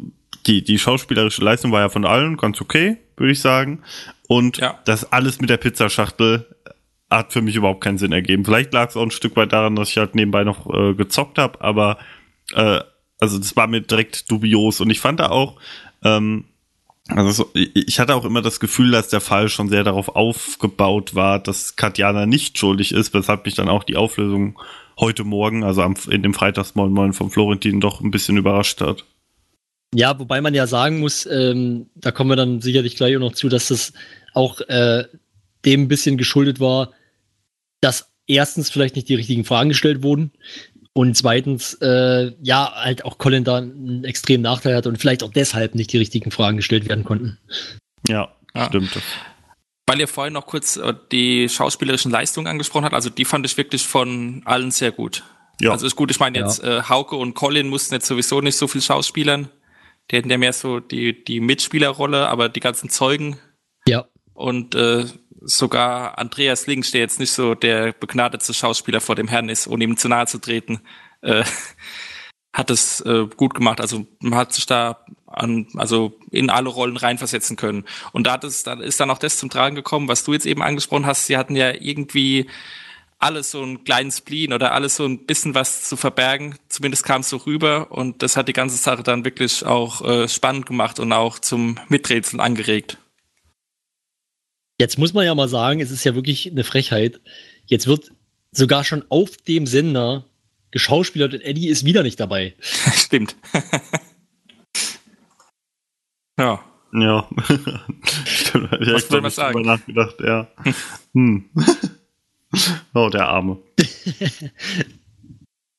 die, die schauspielerische Leistung war ja von allen ganz okay, würde ich sagen. Und Ja. das alles mit der Pizzaschachtel hat für mich überhaupt keinen Sinn ergeben. Vielleicht lag es auch ein Stück weit daran, dass ich halt nebenbei noch äh, gezockt habe, aber äh, also das war mir direkt dubios. Und ich fand da auch, ähm, also so, ich hatte auch immer das Gefühl, dass der Fall schon sehr darauf aufgebaut war, dass Katjana nicht schuldig ist, weshalb mich dann auch die Auflösung heute Morgen, also am, in dem Freitagsmorgen Morgen von Florentin doch ein bisschen überrascht hat. Ja, wobei man ja sagen muss, ähm, da kommen wir dann sicherlich gleich auch noch zu, dass das auch äh, dem ein bisschen geschuldet war, dass erstens vielleicht nicht die richtigen Fragen gestellt wurden und zweitens, äh, ja, halt auch Colin da einen extremen Nachteil hatte und vielleicht auch deshalb nicht die richtigen Fragen gestellt werden konnten. Ja, Ja. stimmt. Weil ihr vorhin noch kurz äh, die schauspielerischen Leistungen angesprochen habt, also die fand ich wirklich von allen sehr gut. Ja. Also ist gut, ich meine jetzt äh, Hauke und Colin mussten jetzt sowieso nicht so viel schauspielern. Die hätten ja mehr so die, die Mitspielerrolle, aber die ganzen Zeugen, Ja. und äh, sogar Andreas Links, der jetzt nicht so der begnadete Schauspieler vor dem Herrn ist, ohne ihm zu nahe zu treten, äh, (laughs) hat es äh, gut gemacht. Also man hat sich da an, also in alle Rollen reinversetzen können. Und da, hat es, da ist dann auch das zum Tragen gekommen, was du jetzt eben angesprochen hast. Sie hatten ja irgendwie alles so einen kleinen Spleen oder alles so ein bisschen was zu verbergen. Zumindest kam es so rüber und das hat die ganze Sache dann wirklich auch äh, spannend gemacht und auch zum Miträtseln angeregt. Jetzt muss man ja mal sagen, es ist ja wirklich eine Frechheit. Jetzt wird sogar schon auf dem Sender geschauspielert und Eddie ist wieder nicht dabei. (laughs) Stimmt. (laughs) ja. Ja. (laughs) Stimmt, ich Was soll man sagen? nachgedacht, ja. hm. oh, der Arme.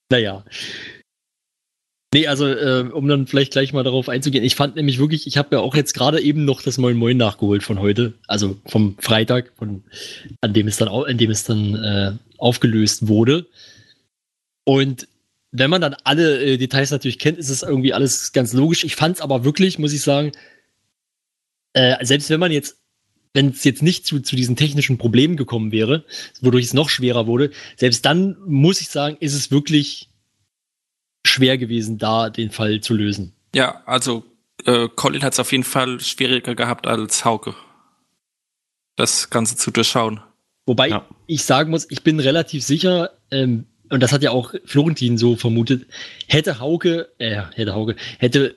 Naja. Nee, also, äh, um dann vielleicht gleich mal darauf einzugehen, ich fand nämlich wirklich, ich habe ja auch jetzt gerade eben noch das Moin Moin nachgeholt von heute, also vom Freitag, von, an dem es dann, an dem es dann äh, aufgelöst wurde. Und wenn man dann alle äh, Details natürlich kennt, ist es irgendwie alles ganz logisch. Ich fand es aber wirklich, muss ich sagen, äh, selbst wenn man jetzt, wenn es jetzt nicht zu, zu diesen technischen Problemen gekommen wäre, wodurch es noch schwerer wurde, selbst dann muss ich sagen, ist es wirklich schwer gewesen, da den Fall zu lösen. Ja, also äh, Colin hat es auf jeden Fall schwieriger gehabt als Hauke. Das Ganze zu durchschauen. Wobei Ja. ich sagen muss, ich bin relativ sicher, ähm, und das hat ja auch Florentin so vermutet, hätte Hauke, äh, hätte Hauke, hätte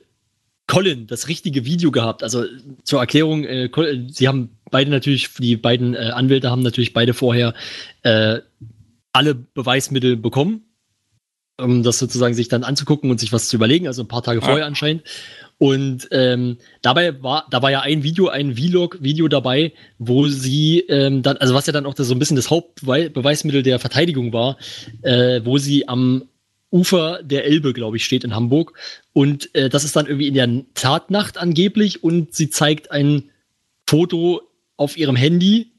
Colin das richtige Video gehabt. Also zur Erklärung, äh, Col- sie haben beide natürlich, die beiden äh, Anwälte haben natürlich beide vorher äh, alle Beweismittel bekommen, um das sozusagen sich dann anzugucken und sich was zu überlegen, also ein paar Tage Ja. vorher anscheinend. Und ähm, dabei war, da war ja ein Video, ein Vlog-Video dabei, wo sie ähm, dann, also was ja dann auch das, so ein bisschen das Hauptbeweismittel der Verteidigung war, äh, wo sie am Ufer der Elbe, glaube ich, steht in Hamburg. Und äh, das ist dann irgendwie in der Tatnacht angeblich und sie zeigt ein Foto auf ihrem Handy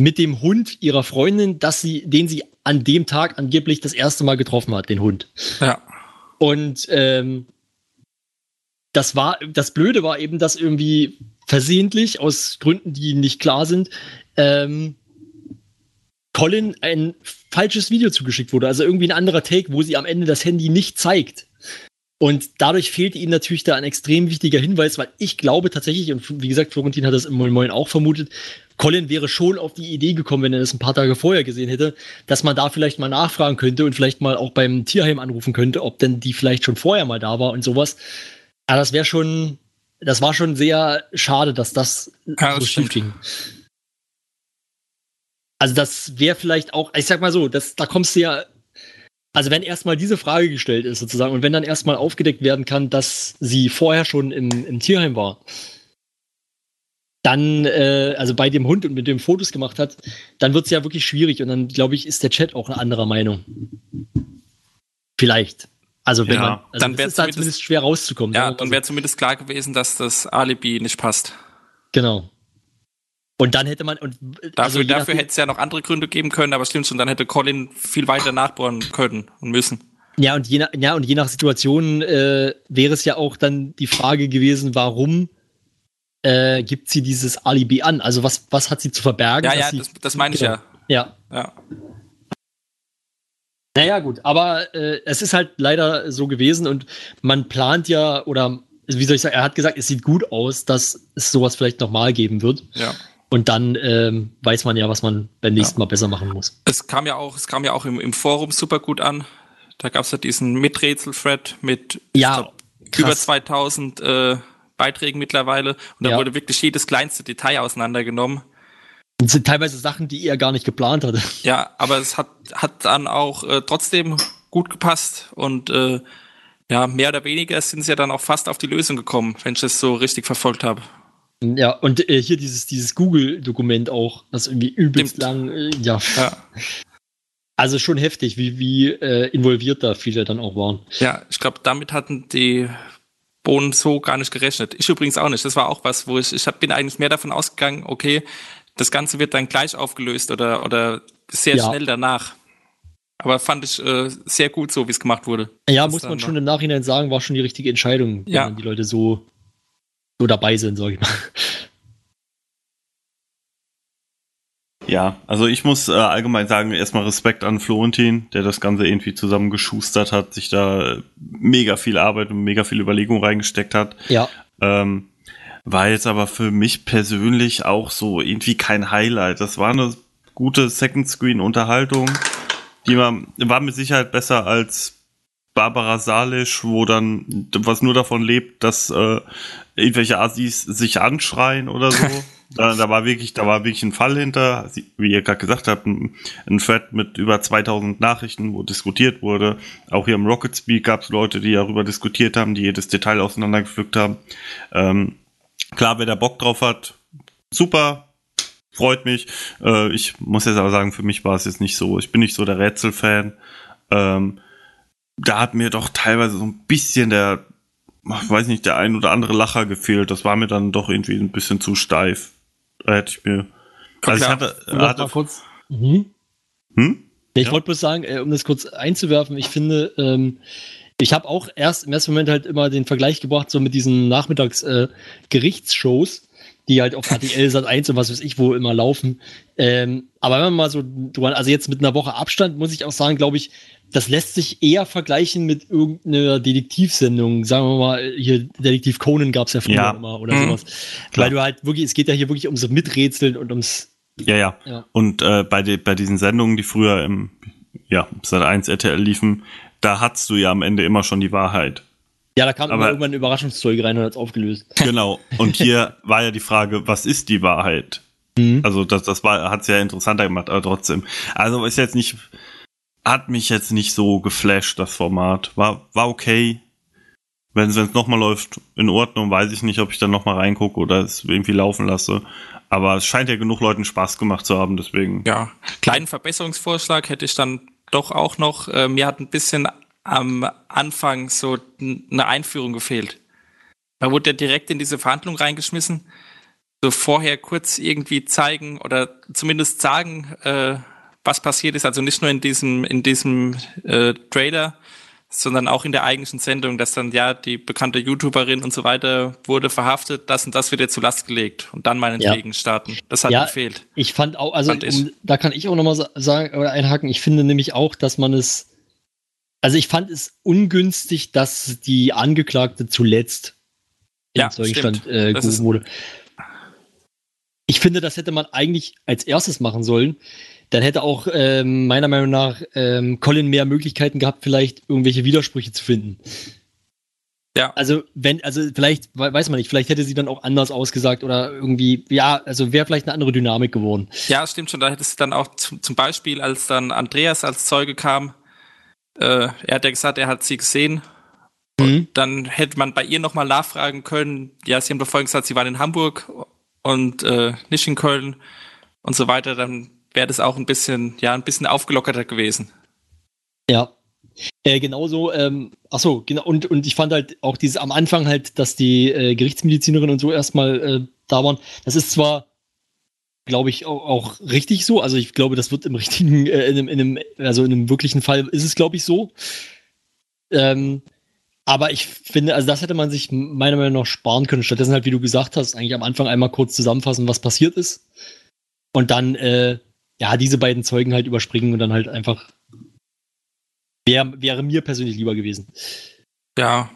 mit dem Hund ihrer Freundin, dass sie, den sie an dem Tag angeblich das erste Mal getroffen hat, den Hund. Ja. Und ähm, das war, das Blöde war eben, dass irgendwie versehentlich, aus Gründen, die nicht klar sind, ähm, Colin ein falsches Video zugeschickt wurde. Also irgendwie ein anderer Take, wo sie am Ende das Handy nicht zeigt. Und dadurch fehlte ihm natürlich da ein extrem wichtiger Hinweis, weil ich glaube tatsächlich, und wie gesagt, Florentin hat das im Moin Moin auch vermutet, Colin wäre schon auf die Idee gekommen, wenn er das ein paar Tage vorher gesehen hätte, dass man da vielleicht mal nachfragen könnte und vielleicht mal auch beim Tierheim anrufen könnte, ob denn die vielleicht schon vorher mal da war und sowas. Aber das wäre schon, das war schon sehr schade, dass das Ja, so schief ging. Also das wäre vielleicht auch, ich sag mal so, das, da kommst du ja, also wenn erstmal diese Frage gestellt ist sozusagen und wenn dann erstmal aufgedeckt werden kann, dass sie vorher schon im, im Tierheim war, dann, äh, also bei dem Hund und mit dem Fotos gemacht hat, dann wird es ja wirklich schwierig und dann, glaube ich, ist der Chat auch eine andere Meinung. Vielleicht. Also wenn Ja, man, also dann das wär ist da zumindest- zumindest schwer rauszukommen. Ja, wir dann wäre zumindest klar gewesen, dass das Alibi nicht passt. Genau. Und dann hätte man, und Dafür, also dafür hätte es ja noch andere Gründe geben können, aber stimmt schon, dann hätte Colin viel weiter nachbohren können und müssen. Ja, und je nach, ja, und je nach Situation äh, wäre es ja auch dann die Frage gewesen, warum äh, gibt sie dieses Alibi an? Also was, was hat sie zu verbergen? Ja, ja, sie, das, das meine ich Genau. ja. Ja. Ja. Naja, gut, aber äh, es ist halt leider so gewesen und man plant ja, oder wie soll ich sagen, er hat gesagt, es sieht gut aus, dass es sowas vielleicht nochmal geben wird. ja. Und dann ähm, weiß man ja, was man beim nächsten Mal besser machen muss. Es kam ja auch, es kam ja auch im, im Forum super gut an. Da gab es ja diesen Miträtsel-Thread mit Ja, glaub, über 2000 äh, Beiträgen mittlerweile. Und da Ja. wurde wirklich jedes kleinste Detail auseinandergenommen. Das sind teilweise Sachen, die er gar nicht geplant hatte. Ja, aber es hat, hat dann auch äh, trotzdem gut gepasst. Und äh, ja, mehr oder weniger sind sie ja dann auch fast auf die Lösung gekommen, wenn ich das so richtig verfolgt habe. Ja, und äh, hier dieses, dieses Google-Dokument auch, das irgendwie übelst Stimmt. lang, äh, ja. Ja. Also schon heftig, wie, wie äh, involviert da viele dann auch waren. Ja, ich glaube, damit hatten die Bohnen so gar nicht gerechnet. Ich übrigens auch nicht. Das war auch was, wo ich, ich hab, bin eigentlich mehr davon ausgegangen, okay, das Ganze wird dann gleich aufgelöst oder, oder sehr Ja. schnell danach. Aber fand ich äh, sehr gut so, wie es gemacht wurde. Ja, Das muss man schon im Nachhinein sagen, war schon die richtige Entscheidung, wenn Ja. die Leute so, so dabei sind, sag ich mal. Ja, also ich muss äh, allgemein sagen, erstmal Respekt an Florentin, der das Ganze irgendwie zusammengeschustert hat, sich da mega viel Arbeit und mega viel Überlegung reingesteckt hat. Ja. Ähm, war jetzt aber für mich persönlich auch so irgendwie kein Highlight. Das war eine gute Second Screen Unterhaltung, die man war mit Sicherheit besser als Barbara Salisch, wo dann was nur davon lebt, dass äh, irgendwelche Assis sich anschreien oder so. (laughs) da, da war wirklich, da war wirklich ein Fall hinter, wie ihr gerade gesagt habt, ein, Thread mit über 2000 Nachrichten, wo diskutiert wurde. Auch hier im Rocket Speak gab es Leute, die darüber diskutiert haben, die jedes Detail auseinandergepflückt haben. Ähm, klar, wer da Bock drauf hat, super, freut mich. Äh, ich muss jetzt aber sagen, für mich war es jetzt nicht so. Ich bin nicht so der Rätselfan. Ähm, da hat mir doch teilweise so ein bisschen der, ich weiß nicht, der ein oder andere Lacher gefehlt. Das war mir dann doch irgendwie ein bisschen zu steif. Hätte ich mir. Also ich hatte, hatte mal kurz. Mhm. hm? Ich Ja. wollte bloß sagen, äh, um das kurz einzuwerfen, ich finde, ähm, ich habe auch erst im ersten Moment halt immer den Vergleich gebracht, so mit diesen Nachmittags-Gerichtsshows, äh, die halt auf RTL Sat 1 und was weiß ich wo immer laufen. Ähm, aber wenn man mal so, drüber- also jetzt mit einer Woche Abstand, muss ich auch sagen, glaube ich, das lässt sich eher vergleichen mit irgendeiner Detektivsendung. Sagen wir mal, hier Detektiv Conan gab es ja früher Ja. immer oder Mhm. sowas. Klar. Weil du halt wirklich, es geht ja hier wirklich ums Miträtseln und ums Ja, ja. Ja. Und äh, bei, de, bei diesen Sendungen, die früher im ja, Sat 1 RTL liefen, da hattest du ja am Ende immer schon die Wahrheit. Ja, da kam immer Aber- irgendwann ein Überraschungszeug rein und hat's aufgelöst. (laughs) Genau. Und hier war ja die Frage, was ist die Wahrheit? Mhm. Also das, das war, hat's ja interessanter gemacht, aber trotzdem. Also ist jetzt nicht, hat mich jetzt nicht so geflasht, das Format. War, war okay. Wenn es nochmal läuft, in Ordnung, weiß ich nicht, ob ich dann nochmal reingucke oder es irgendwie laufen lasse. Aber es scheint ja genug Leuten Spaß gemacht zu haben, deswegen. Ja, kleinen Verbesserungsvorschlag hätte ich dann doch auch noch. Äh, mir hat ein bisschen am Anfang so eine Einführung gefehlt. Da wurde ja direkt in diese Verhandlung reingeschmissen. So vorher kurz irgendwie zeigen oder zumindest sagen, äh, was passiert ist. Also nicht nur in diesem, in diesem äh, Trailer, sondern auch in der eigentlichen Sendung, dass dann ja die bekannte YouTuberin und so weiter wurde verhaftet, das und das wird ihr zu Last gelegt und dann meinetwegen starten. Das hat Ja. gefehlt. Ich fand auch, also um, da kann ich auch nochmal sa sagen oder einhaken, ich finde nämlich auch, dass man es, also ich fand es ungünstig, dass die Angeklagte zuletzt Ja, in Zeugenstand stimmt. äh, gerufen wurde. Ich finde, das hätte man eigentlich als erstes machen sollen. Dann hätte auch ähm, meiner Meinung nach ähm, Colin mehr Möglichkeiten gehabt, vielleicht irgendwelche Widersprüche zu finden. Ja. Also, wenn, also vielleicht, we- weiß man nicht, vielleicht hätte sie dann auch anders ausgesagt oder irgendwie, ja, also wäre vielleicht eine andere Dynamik geworden. Ja, stimmt schon. Da hättest du dann auch zum, zum Beispiel, als dann Andreas als Zeuge kam, äh, er hat ja gesagt, er hat sie gesehen. Mhm. Dann hätte man bei ihr nochmal nachfragen können. Ja, sie haben doch vorhin gesagt, sie waren in Hamburg und äh, nicht in Köln und so weiter. Dann wäre das auch ein bisschen, ja, ein bisschen aufgelockerter gewesen. Ja. Äh, genauso, ähm, ach so, genau, und, und ich fand halt auch dieses am Anfang halt, dass die äh, Gerichtsmedizinerin und so erstmal äh, da waren. Das ist zwar, glaube ich, auch, auch richtig so. Also ich glaube, das wird im richtigen, äh, in, einem, in einem, also in einem wirklichen Fall ist es, glaube ich, so. Ähm, aber ich finde, also das hätte man sich meiner Meinung nach sparen können. Stattdessen halt, wie du gesagt hast, eigentlich am Anfang einmal kurz zusammenfassen, was passiert ist. Und dann, äh, ja, diese beiden Zeugen halt überspringen und dann halt einfach Wär, wäre mir persönlich lieber gewesen. Ja.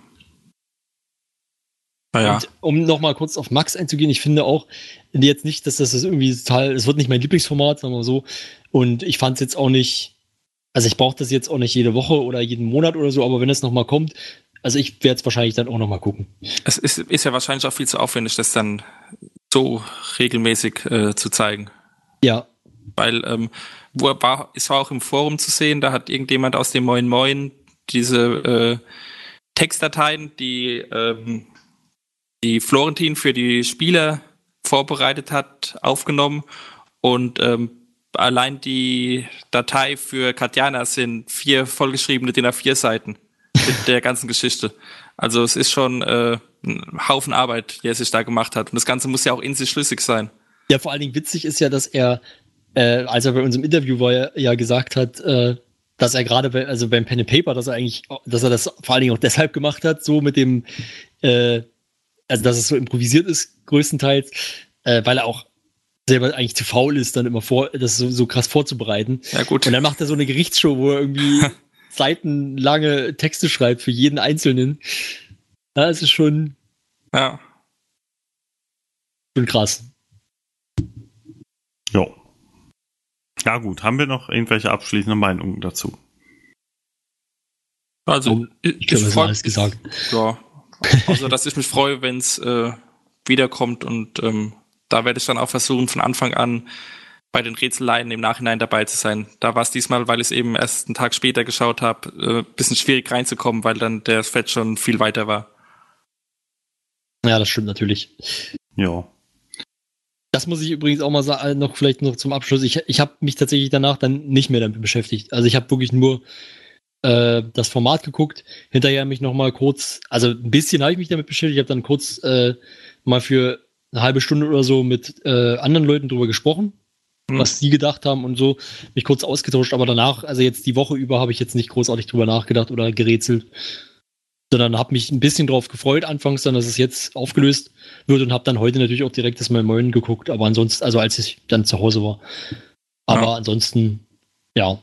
Naja. Und um nochmal kurz auf Max einzugehen, ich finde auch jetzt nicht, dass das irgendwie total, es wird nicht mein Lieblingsformat, sagen wir mal so. Und ich fand es jetzt auch nicht, also ich brauche das jetzt auch nicht jede Woche oder jeden Monat oder so, aber wenn es nochmal kommt, also ich werde es wahrscheinlich dann auch nochmal gucken. Es ist, ist ja wahrscheinlich auch viel zu aufwendig, das dann so regelmäßig äh, zu zeigen. Ja, weil ähm, wo war, es war auch im Forum zu sehen, da hat irgendjemand aus dem Moin Moin diese äh, Textdateien, die ähm, die Florentin für die Spieler vorbereitet hat, aufgenommen und ähm, allein die Datei für Katjana sind vier vollgeschriebene DIN A4 Seiten mit der ganzen Geschichte. Also es ist schon äh, ein Haufen Arbeit, die er sich da gemacht hat. Und das Ganze muss ja auch in sich schlüssig sein. Ja, vor allen Dingen witzig ist ja, dass er, äh, als er bei unserem Interview war, ja, ja gesagt hat, äh, dass er gerade bei, also beim Pen and Paper, dass er eigentlich, dass er das vor allen Dingen auch deshalb gemacht hat, so mit dem, äh, also dass es so improvisiert ist, größtenteils, äh, weil er auch selber eigentlich zu faul ist, dann immer vor, das so, so krass vorzubereiten. Ja, gut. Und dann macht er so eine Gerichtsshow, wo er irgendwie (laughs) seitenlange Texte schreibt für jeden Einzelnen. Ja, es ist schon, Ja. schon krass. Jo. Ja gut, haben wir noch irgendwelche abschließenden Meinungen dazu? Also, ich, Ich glaube, das ist freu- alles gesagt. Ja. Also, dass ich mich freue, wenn es äh, wiederkommt und ähm, da werde ich dann auch versuchen, von Anfang an bei den Rätseleien im Nachhinein dabei zu sein. Da war es diesmal, weil ich es eben erst einen Tag später geschaut habe, äh, bisschen schwierig reinzukommen, weil dann der Fett schon viel weiter war. Ja, das stimmt natürlich. Ja. Das muss ich übrigens auch mal sagen, noch vielleicht noch zum Abschluss. Ich, ich habe mich tatsächlich danach dann nicht mehr damit beschäftigt. Also ich habe wirklich nur äh, das Format geguckt, hinterher mich noch mal kurz, also ein bisschen habe ich mich damit beschäftigt. Ich habe dann kurz äh, mal für eine halbe Stunde oder so mit äh, anderen Leuten drüber gesprochen, Hm. was die gedacht haben und so, mich kurz ausgetauscht. Aber danach, also jetzt die Woche über, habe ich jetzt nicht großartig drüber nachgedacht oder gerätselt, sondern habe mich ein bisschen drauf gefreut anfangs dann, dass es jetzt aufgelöst wird und habe dann heute natürlich auch direkt das Mal Moin geguckt, aber ansonsten, also als ich dann zu Hause war. Aber Ja. ansonsten, ja,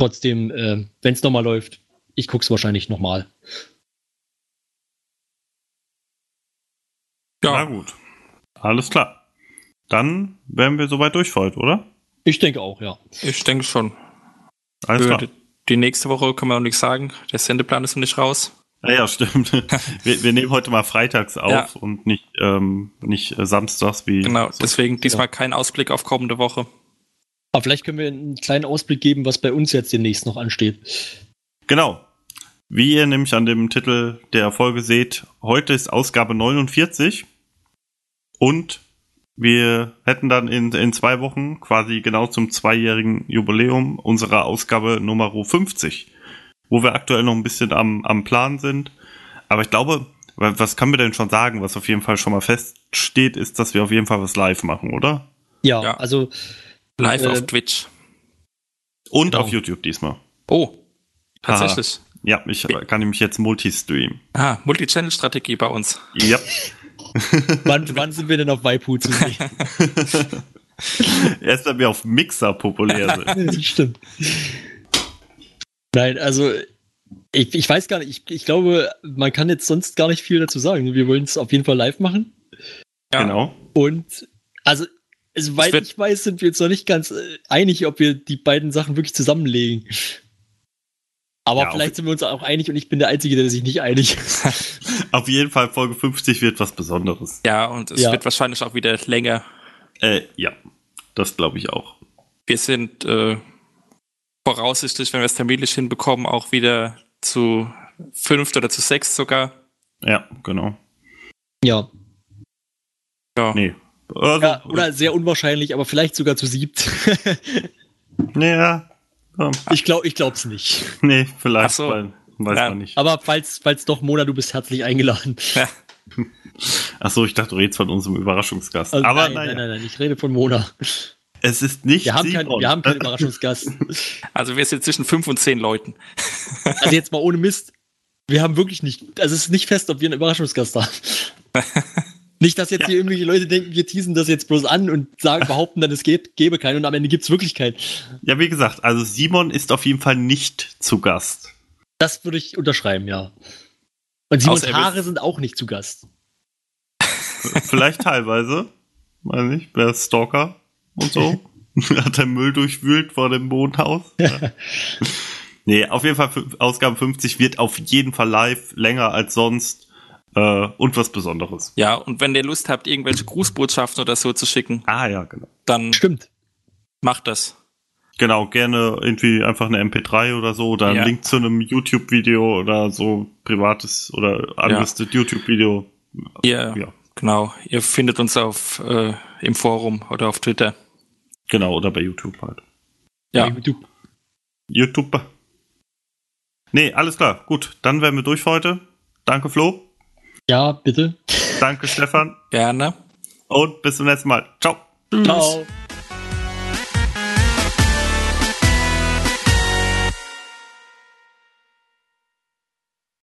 trotzdem, äh, wenn es nochmal läuft, ich gucke es wahrscheinlich nochmal. Na Ja, gut. Alles klar. Dann wären wir soweit durch für heute, oder? Ich denke auch, ja. ich denke schon. Alles klar. die, die nächste Woche können wir noch nichts sagen. Der Sendeplan ist noch nicht raus. Ja, ja, stimmt. (laughs) Wir, wir nehmen heute mal freitags auf Ja. und nicht, ähm, nicht äh, samstags wie. Genau, so. deswegen diesmal kein Ausblick auf kommende Woche. Aber vielleicht können wir einen kleinen Ausblick geben, was bei uns jetzt demnächst noch ansteht. Genau. Wie ihr nämlich an dem Titel der Folge seht, heute ist Ausgabe 49 und wir hätten dann in, in zwei Wochen, quasi genau zum zweijährigen Jubiläum, unsere Ausgabe Nummer 50, wo wir aktuell noch ein bisschen am, am Plan sind. Aber ich glaube, wa- was können wir denn schon sagen, was auf jeden Fall schon mal feststeht, ist, dass wir auf jeden Fall was live machen, oder? Ja, Ja. also Live Äh, auf Twitch. Und Genau. auf YouTube diesmal. Oh, tatsächlich. Ja, ich kann nämlich jetzt Multistream. Ah, Multi-Channel-Strategie bei uns. Ja. (laughs) wann, wann sind wir denn auf Waipu zu sehen? (laughs) Erst wenn wir auf Mixer populär sind. (laughs) das stimmt. Nein, also ich, ich weiß gar nicht, ich, ich glaube, man kann jetzt sonst gar nicht viel dazu sagen. Wir wollen es auf jeden Fall live machen. Ja. Genau. Und also, soweit wird- ich weiß, sind wir jetzt noch nicht ganz äh, einig, ob wir die beiden Sachen wirklich zusammenlegen. Aber Ja, vielleicht sind wir uns auch einig und ich bin der Einzige, der sich nicht einig (laughs) ist. Auf jeden Fall Folge 50 wird was Besonderes. Ja, und es Ja. wird wahrscheinlich auch wieder länger. Äh, ja. Das glaube ich auch. Wir sind äh, voraussichtlich, wenn wir es terminlich hinbekommen, auch wieder zu fünft oder zu sechs sogar. Ja, genau. Ja. Ja. Nee. Also, ja. Oder sehr unwahrscheinlich, aber vielleicht sogar zu siebt. Nee, (laughs) ja. Ja. ich glaube ich glaub's nicht. Nee, vielleicht, Ach so. weil, weiß Ja. man nicht. Aber falls, falls doch, Mona, du bist herzlich eingeladen. (laughs) Ach so, ich dachte, du redest von unserem Überraschungsgast. Also Aber nein, nein, nein, nein, ich rede von Mona. es ist nicht Wir haben, kein, wir haben keinen Überraschungsgast. (laughs) Also wir sind zwischen fünf und zehn Leuten. Also jetzt mal ohne Mist. Wir haben wirklich nicht, also es ist nicht fest, ob wir einen Überraschungsgast haben. Nicht, dass jetzt hier irgendwelche Leute denken, wir teasen das jetzt bloß an und sagen, (laughs) behaupten dann, es gäbe, gäbe keinen und am Ende gibt's wirklich keinen. Ja, wie gesagt, also Simon ist auf jeden Fall nicht zu Gast. Das würde ich unterschreiben, ja. Und Simons Außer er Haare sind auch nicht zu Gast. (laughs) Vielleicht teilweise. Weiß nicht, wer ist Stalker und so. (laughs) Hat der Müll durchwühlt vor dem Wohnhaus. Ja. nee, auf jeden Fall, Ausgabe 50 wird auf jeden Fall live, länger als sonst. Äh, und was Besonderes. Ja, und wenn ihr Lust habt, irgendwelche Grußbotschaften oder so zu schicken, Ah ja, genau. dann Stimmt. macht das. Genau, gerne irgendwie einfach eine MP3 oder so oder Ja. ein Link zu einem YouTube-Video oder so privates oder anderes YouTube-Video. Ihr, Ja. genau, ihr findet uns auf äh, im Forum oder auf Twitter. Genau, oder bei YouTube halt. Ja, YouTube. YouTube. Nee, alles klar. Gut, dann wären wir durch für heute. Danke, Flo. Ja, bitte. Danke, Stefan. gerne. Und bis zum nächsten Mal. Ciao. Ciao.